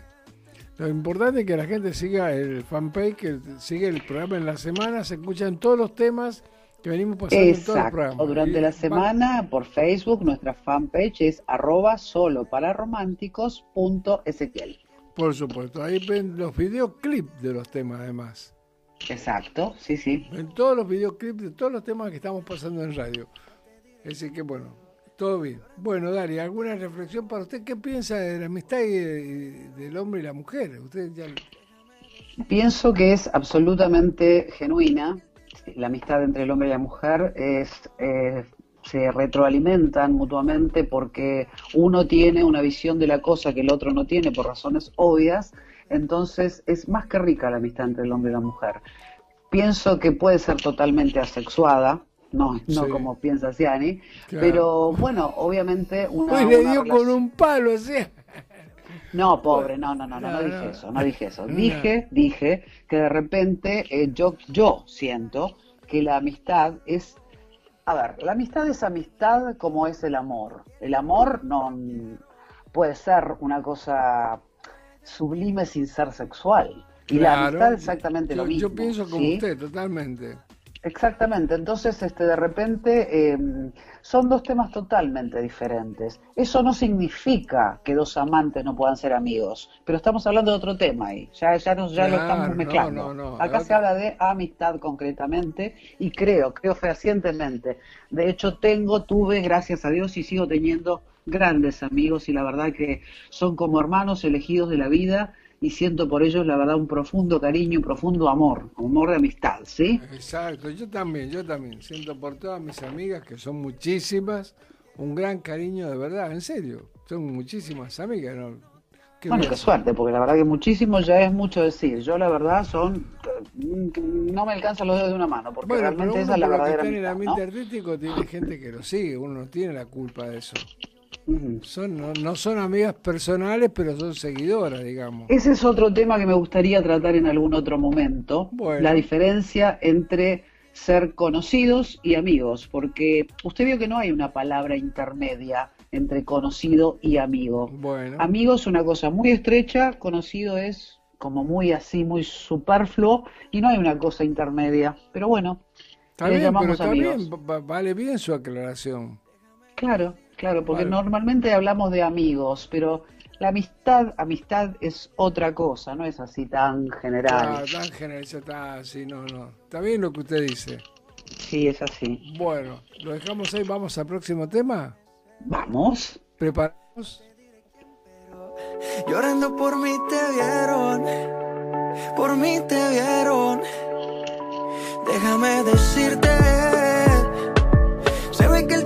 Lo importante es que la gente siga el fanpage, que sigue el programa en la semana, se escuchan todos los temas que venimos pasando en todo el Exacto. Durante Y la semana por Facebook nuestra fanpage es arroba solo para románticos punto Ezequiel. Por supuesto, ahí ven los videoclips de los temas además. Exacto, sí, sí. Ven todos los videoclips de todos los temas que estamos pasando en radio. Así que bueno, todo bien. Bueno, Dari, ¿alguna reflexión para usted? ¿Qué piensa de la amistad y de- y del hombre y la mujer? Usted ya... Pienso que es absolutamente genuina. La amistad entre el hombre y la mujer es, eh, se retroalimentan mutuamente porque uno tiene una visión de la cosa que el otro no tiene por razones obvias. Entonces es más que rica la amistad entre el hombre y la mujer. Pienso que puede ser totalmente asexuada, no, no Sí. como piensa Ciani, Claro. pero bueno, obviamente una, le una dio relación- con un palo. No, pobre, no, no, no, no, no dije eso, no dije eso. Dije, dije que de repente eh, yo, yo siento que la amistad es, a ver, la amistad es amistad como es el amor. El amor no puede ser una cosa sublime sin ser sexual. Y la amistad es exactamente yo, lo mismo. Yo pienso como ¿sí? usted, totalmente. Exactamente, entonces este de repente eh, son dos temas totalmente diferentes. Eso no significa que dos amantes no puedan ser amigos, pero estamos hablando de otro tema ahí, ya, ya, nos, ya lo estamos mezclando. no, no, Acá se habla de amistad concretamente y creo, creo fehacientemente. De hecho tengo, tuve, gracias a Dios y sigo teniendo grandes amigos y la verdad que son como hermanos elegidos de la vida y siento por ellos la verdad un profundo cariño, un profundo amor, amor de amistad, ¿sí? Exacto, yo también, yo también. Siento por todas mis amigas, que son muchísimas, un gran cariño de verdad, en serio. Son muchísimas amigas, ¿no? Qué bueno, qué suerte, porque la verdad que muchísimo ya es mucho decir. Yo la verdad son, mm, no me alcanzan los dedos de una mano, porque Bueno, pero realmente uno esa es la que verdadera está en el ambiente ¿no? artístico tiene gente que lo sigue, uno no tiene la culpa de eso. Son, no, no son amigas personales, pero son seguidoras, digamos. Ese es otro tema que me gustaría tratar en algún otro momento, Bueno. la diferencia entre ser conocidos y amigos, porque usted vio que no hay una palabra intermedia entre conocido y amigo. Bueno. Amigo es una cosa muy estrecha, conocido es como muy así, muy superfluo, y no hay una cosa intermedia. Pero bueno, Está bien, pero llamamos está amigos. bien, va- vale bien su aclaración. Claro, claro, porque Vale. normalmente hablamos de amigos, pero la amistad, amistad es otra cosa, no es así tan general. Ah, tan generalizado, está así, no, no. Está bien lo que usted dice. Sí, es así. Bueno, lo dejamos ahí, vamos al próximo tema. Vamos. ¿Preparamos? Llorando por mí te vieron, por mí te vieron. Déjame decirte, se ve que él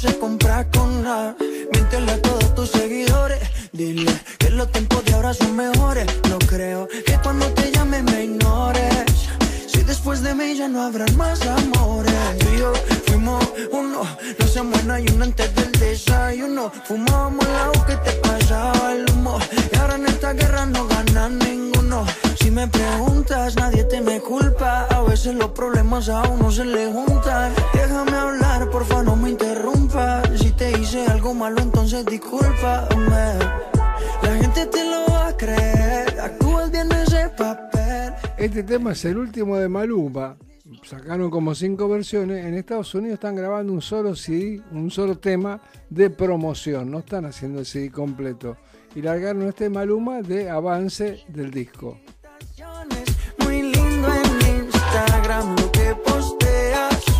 se compra con nada. Miéntele a todos tus seguidores. Dile que los tiempos de ahora son mejores. No creo que cuando te llame me ignores. Si después de mí ya no habrán más amores. Tú y yo fuimos uno. No se muera y uno antes del desayuno. Fumábamos agua que te pasaba el humo. Y ahora en esta guerra no gana ninguno. Si me preguntas, nadie te me culpa. A veces los problemas a uno se le juntan. Déjame hablar, porfa, no me interrumpas. Si te hice algo malo, entonces discúlpame. La gente te lo va a creer. Actúas bien ese papel. Este tema es el último de Maluma. Sacaron como cinco versiones. En Estados Unidos están grabando un solo CD, un solo tema de promoción. No están haciendo el CD completo. Y largaron este Maluma de avance del disco. Muy lindo en Instagram lo que posteas.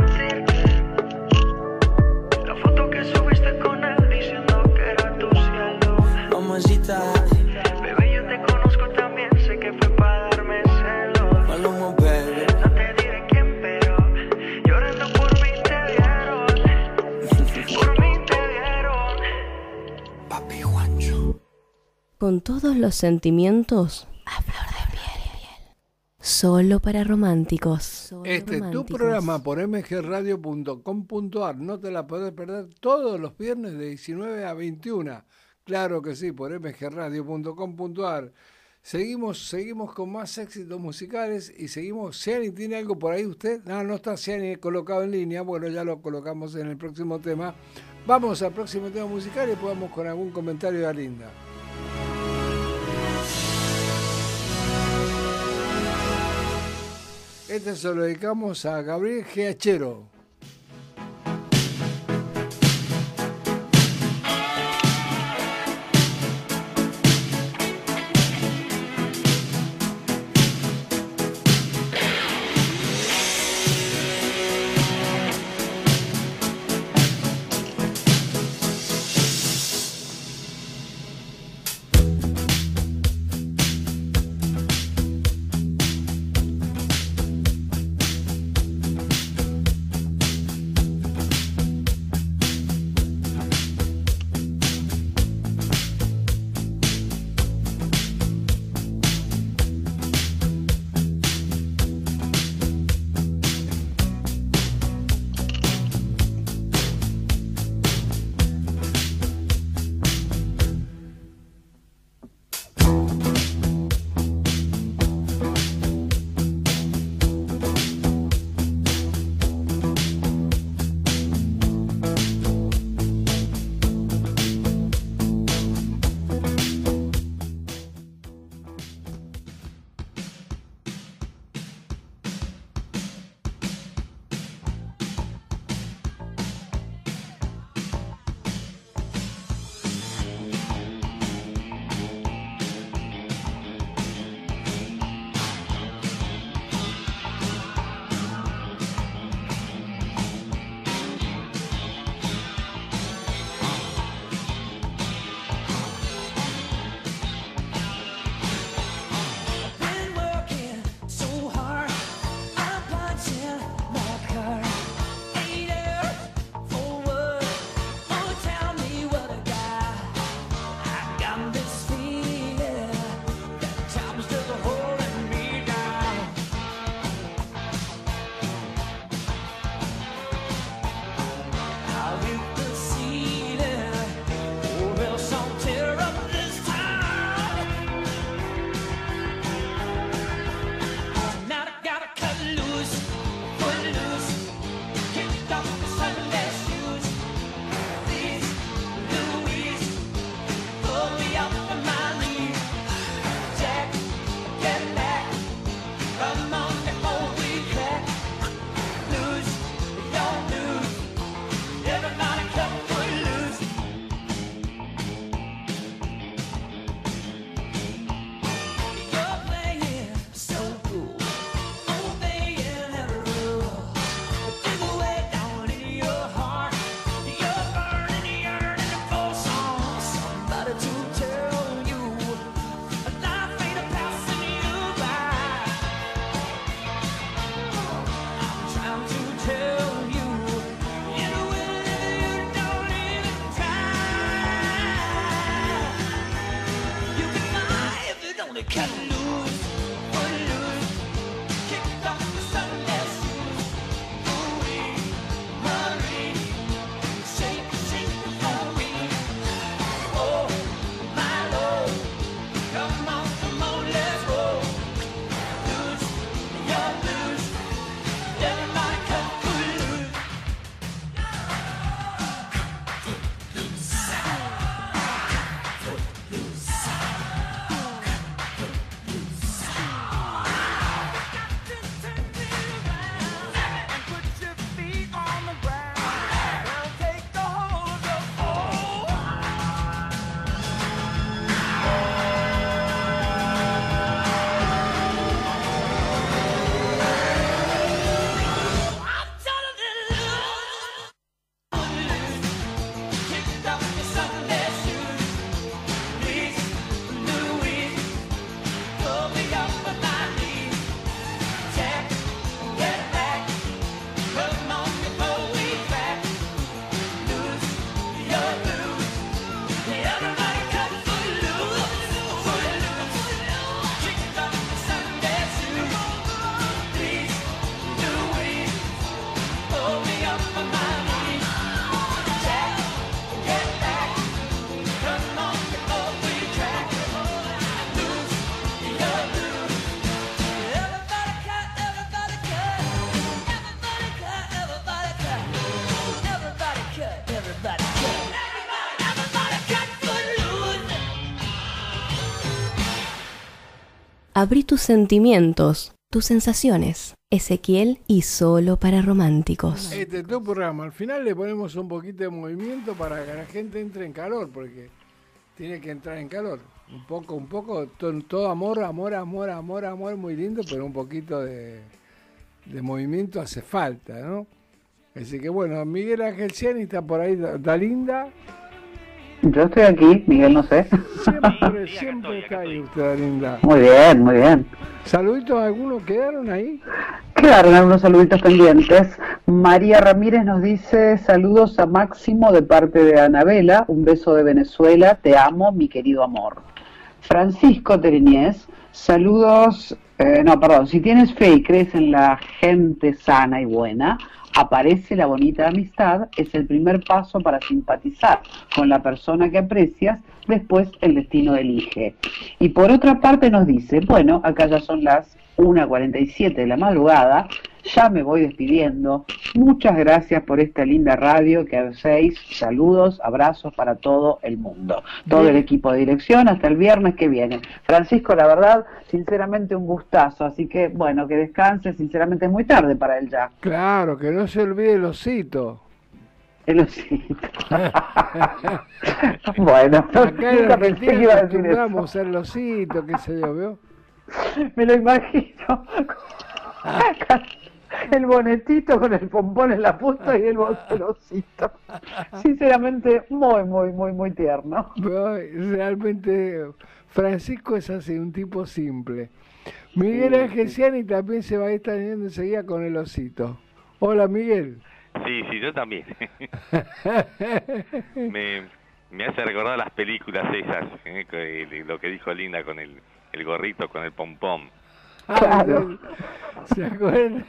Mamacita. Bebé, yo te conozco también, sé que fue para darme celos. Maluma, baby. No te diré quién, pero llorando por mí te vieron. Por mí te vieron. Papi Juancho. Con todos los sentimientos a flor de piel. Solo para románticos. Solo Este es tu románticos. programa por mgradio.com.ar. No te la podés perder todos los viernes de 19 a 21. Claro que sí, por mgradio.com.ar. Seguimos, seguimos con más éxitos musicales y seguimos. Ciani, ¿tiene algo por ahí usted? No, no está Ciani colocado en línea. Bueno, ya lo colocamos en el próximo tema. Vamos al próximo tema musical y vamos con algún comentario de Alinda. Este se lo dedicamos a Gabriel Giachero. Abrí tus sentimientos, tus sensaciones. Ezequiel y solo para románticos. Este es tu programa. Al final le ponemos un poquito de movimiento para que la gente entre en calor, porque tiene que entrar en calor. Un poco, un poco, to- todo, amor, amor, amor, amor, amor, muy lindo, pero un poquito de, movimiento hace falta, ¿no? Así que bueno, Miguel Ángel Ciani está por ahí, Da- Dalinda. Yo estoy aquí, Miguel, no sé. Siempre, siempre está ahí usted, Dalinda. Muy bien, muy bien. ¿Saluditos algunos quedaron ahí? Quedaron algunos saluditos pendientes. María Ramírez nos dice saludos a Máximo de parte de Anabela, un beso de Venezuela, te amo, mi querido amor. Francisco Tereñez, saludos, eh, no, perdón, si tienes fe y crees en la gente sana y buena, aparece la bonita amistad, es el primer paso para simpatizar con la persona que aprecias, después el destino elige. Y por otra parte nos dice, bueno, acá ya son las 1.47 de la madrugada, ya me voy despidiendo. Muchas gracias por esta linda radio que hacéis. Saludos, abrazos para todo el mundo. Todo el equipo de dirección hasta el viernes que viene. Francisco, la verdad, sinceramente un gustazo. Así que, bueno, que descanse. Sinceramente es muy tarde para él ya. Claro, que no se olvide el osito. El osito. bueno, Acá nunca pensé que iba a decir eso. al osito, qué sé yo, ¿veo? Me lo imagino. El bonetito con el pompón en la punta y el bolsito. Sinceramente, muy, muy, muy, muy tierno. Realmente Francisco es así, un tipo simple. Miguel Ángel Ciani también se va a estar yendo enseguida con el osito. Hola Miguel. Sí, sí, yo también. me, me hace recordar las películas esas, ¿eh? lo que dijo Linda con el, el gorrito, con el pompón. Claro. ¿Se acuerdan?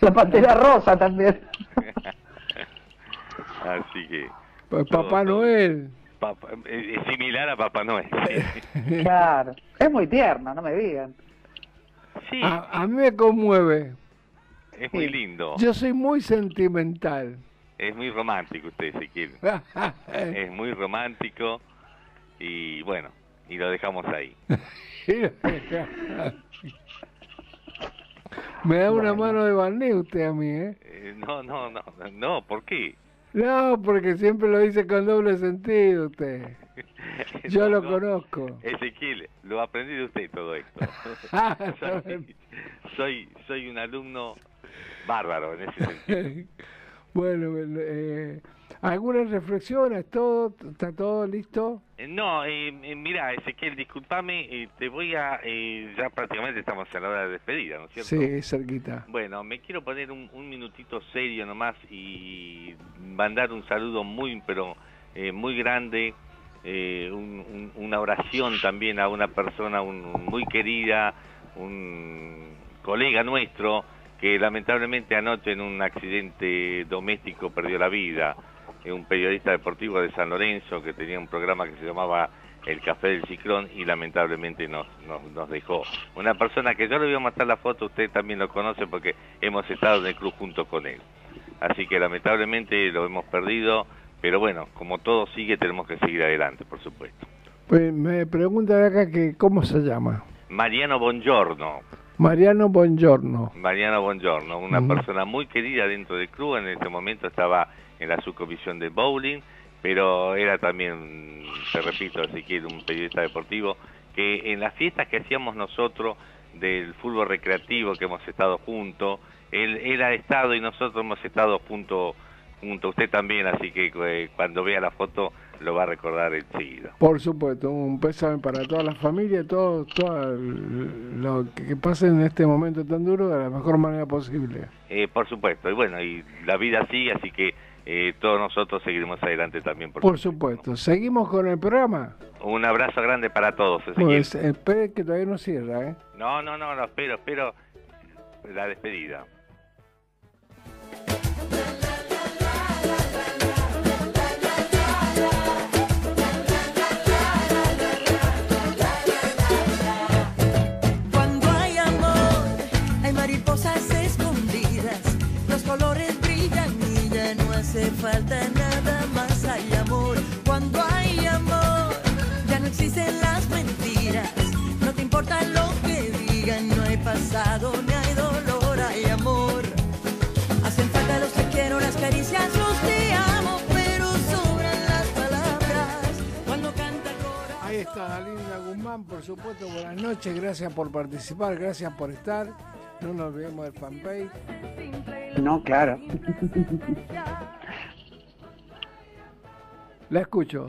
La pantera rosa también. Así que... Pues Papá Noel. Papá- eh, es similar a Papá Noel. sí. Claro. Es muy tierno, no me digan. Sí, A, a mí me conmueve. es muy lindo. Yo soy muy sentimental. Es muy romántico usted, Ezequiel. es muy romántico y bueno, y lo dejamos ahí. Me da una mano de barniz usted a mí, ¿eh? Eh, no, no, no, no, ¿por qué? No, porque siempre lo dice con doble sentido usted. Yo lo conozco. Ezequiel, lo aprendí de usted todo esto. Soy, soy, soy un alumno bárbaro en ese sentido. Bueno, eh, ¿algunas reflexiones? ¿Todo? ¿Está todo listo? Eh, No, eh, eh, mira, Ezequiel, discúlpame, eh, te voy a... eh, ya prácticamente estamos en la hora de despedida, ¿no es cierto? Sí, cerquita. Bueno, me quiero poner un, un minutito serio nomás y mandar un saludo muy, pero eh, muy grande eh, un- un- una oración también a una persona un- muy querida, un colega nuestro que lamentablemente anoche en un accidente doméstico perdió la vida, un periodista deportivo de San Lorenzo que tenía un programa que se llamaba El Café del Ciclón y lamentablemente nos, nos, nos dejó. Una persona que yo le voy a mostrar la foto, usted también lo conoce porque hemos estado en el club junto con él. Así que lamentablemente lo hemos perdido, pero bueno, como todo sigue tenemos que seguir adelante, por supuesto. Pues me pregunta acá que cómo se llama. Mariano Bongiorno, Mariano Bongiorno. Mariano Bongiorno, una persona muy querida dentro del club, en este momento estaba en la subcomisión de bowling, pero era también, te repito, Ezequiel, un periodista deportivo, que en las fiestas que hacíamos nosotros del fútbol recreativo, que hemos estado juntos, él, él ha estado y nosotros hemos estado juntos, junto a usted también, así que eh, cuando vea la foto lo va a recordar enseguida. Por supuesto, un pésame para toda la familia, todo, todo lo que pase en este momento tan duro de la mejor manera posible. Eh, por supuesto, y bueno, y la vida sigue, así que eh, todos nosotros seguiremos adelante también. Por Por supuesto. Seguimos con el programa. Un abrazo grande para todos. Pues espere que todavía no cierra, ¿eh? No, no, no, no, espero, espero la despedida. Hace falta nada más. Hay amor, cuando hay amor, ya no existen las mentiras, no te importa lo que digan, no hay pasado ni hay dolor, hay amor. Hacen falta los te quiero, las caricias, los te amo, pero sobran las palabras cuando canta el corazón. Ahí está Dalinda Guzmán, por supuesto, buenas noches, gracias por participar, gracias por estar. No nos olvidemos del fanpage. No, claro. La escucho.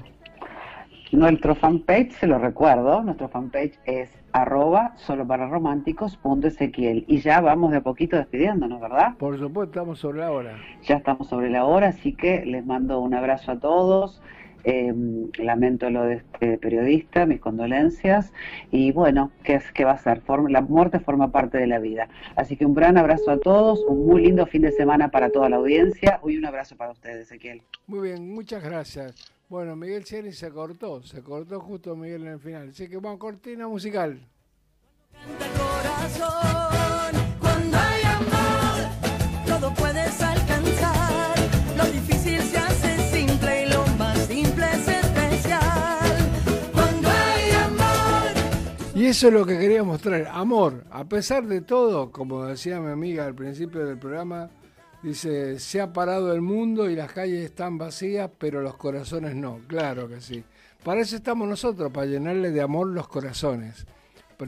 Nuestro fanpage, se lo recuerdo, nuestro fanpage es arroba solo para románticos punto Ezequiel. Y ya vamos de a poquito despidiéndonos, ¿verdad? Por supuesto, estamos sobre la hora. Ya estamos sobre la hora, así que les mando un abrazo a todos. Eh, lamento lo de este periodista, mis condolencias. Y bueno, ¿qué, es, qué va a ser? La muerte forma parte de la vida. Así que un gran abrazo a todos, un muy lindo fin de semana para toda la audiencia y un abrazo para ustedes, Ezequiel. Muy bien, muchas gracias. Bueno, Miguel Cieri se cortó, se cortó justo Miguel en el final. Así que vamos, cortina musical. corazón. Y eso es lo que quería mostrar, amor. A pesar de todo, como decía mi amiga al principio del programa, dice, se ha parado el mundo y las calles están vacías, pero los corazones no. Claro que sí. Para eso estamos nosotros, para llenarle de amor los corazones.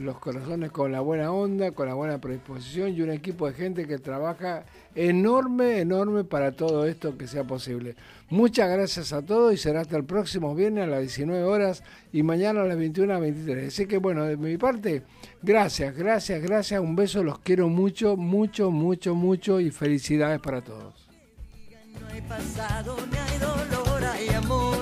Los corazones con la buena onda, con la buena predisposición y un equipo de gente que trabaja enorme, enorme para todo esto que sea posible. Muchas gracias a todos y será hasta el próximo viernes a las 19 horas y mañana a las 21 a 23. Así que bueno, de mi parte, gracias, gracias, gracias, un beso, los quiero mucho, mucho, mucho, mucho y felicidades para todos. no hay pasado ni hay dolor, hay amor.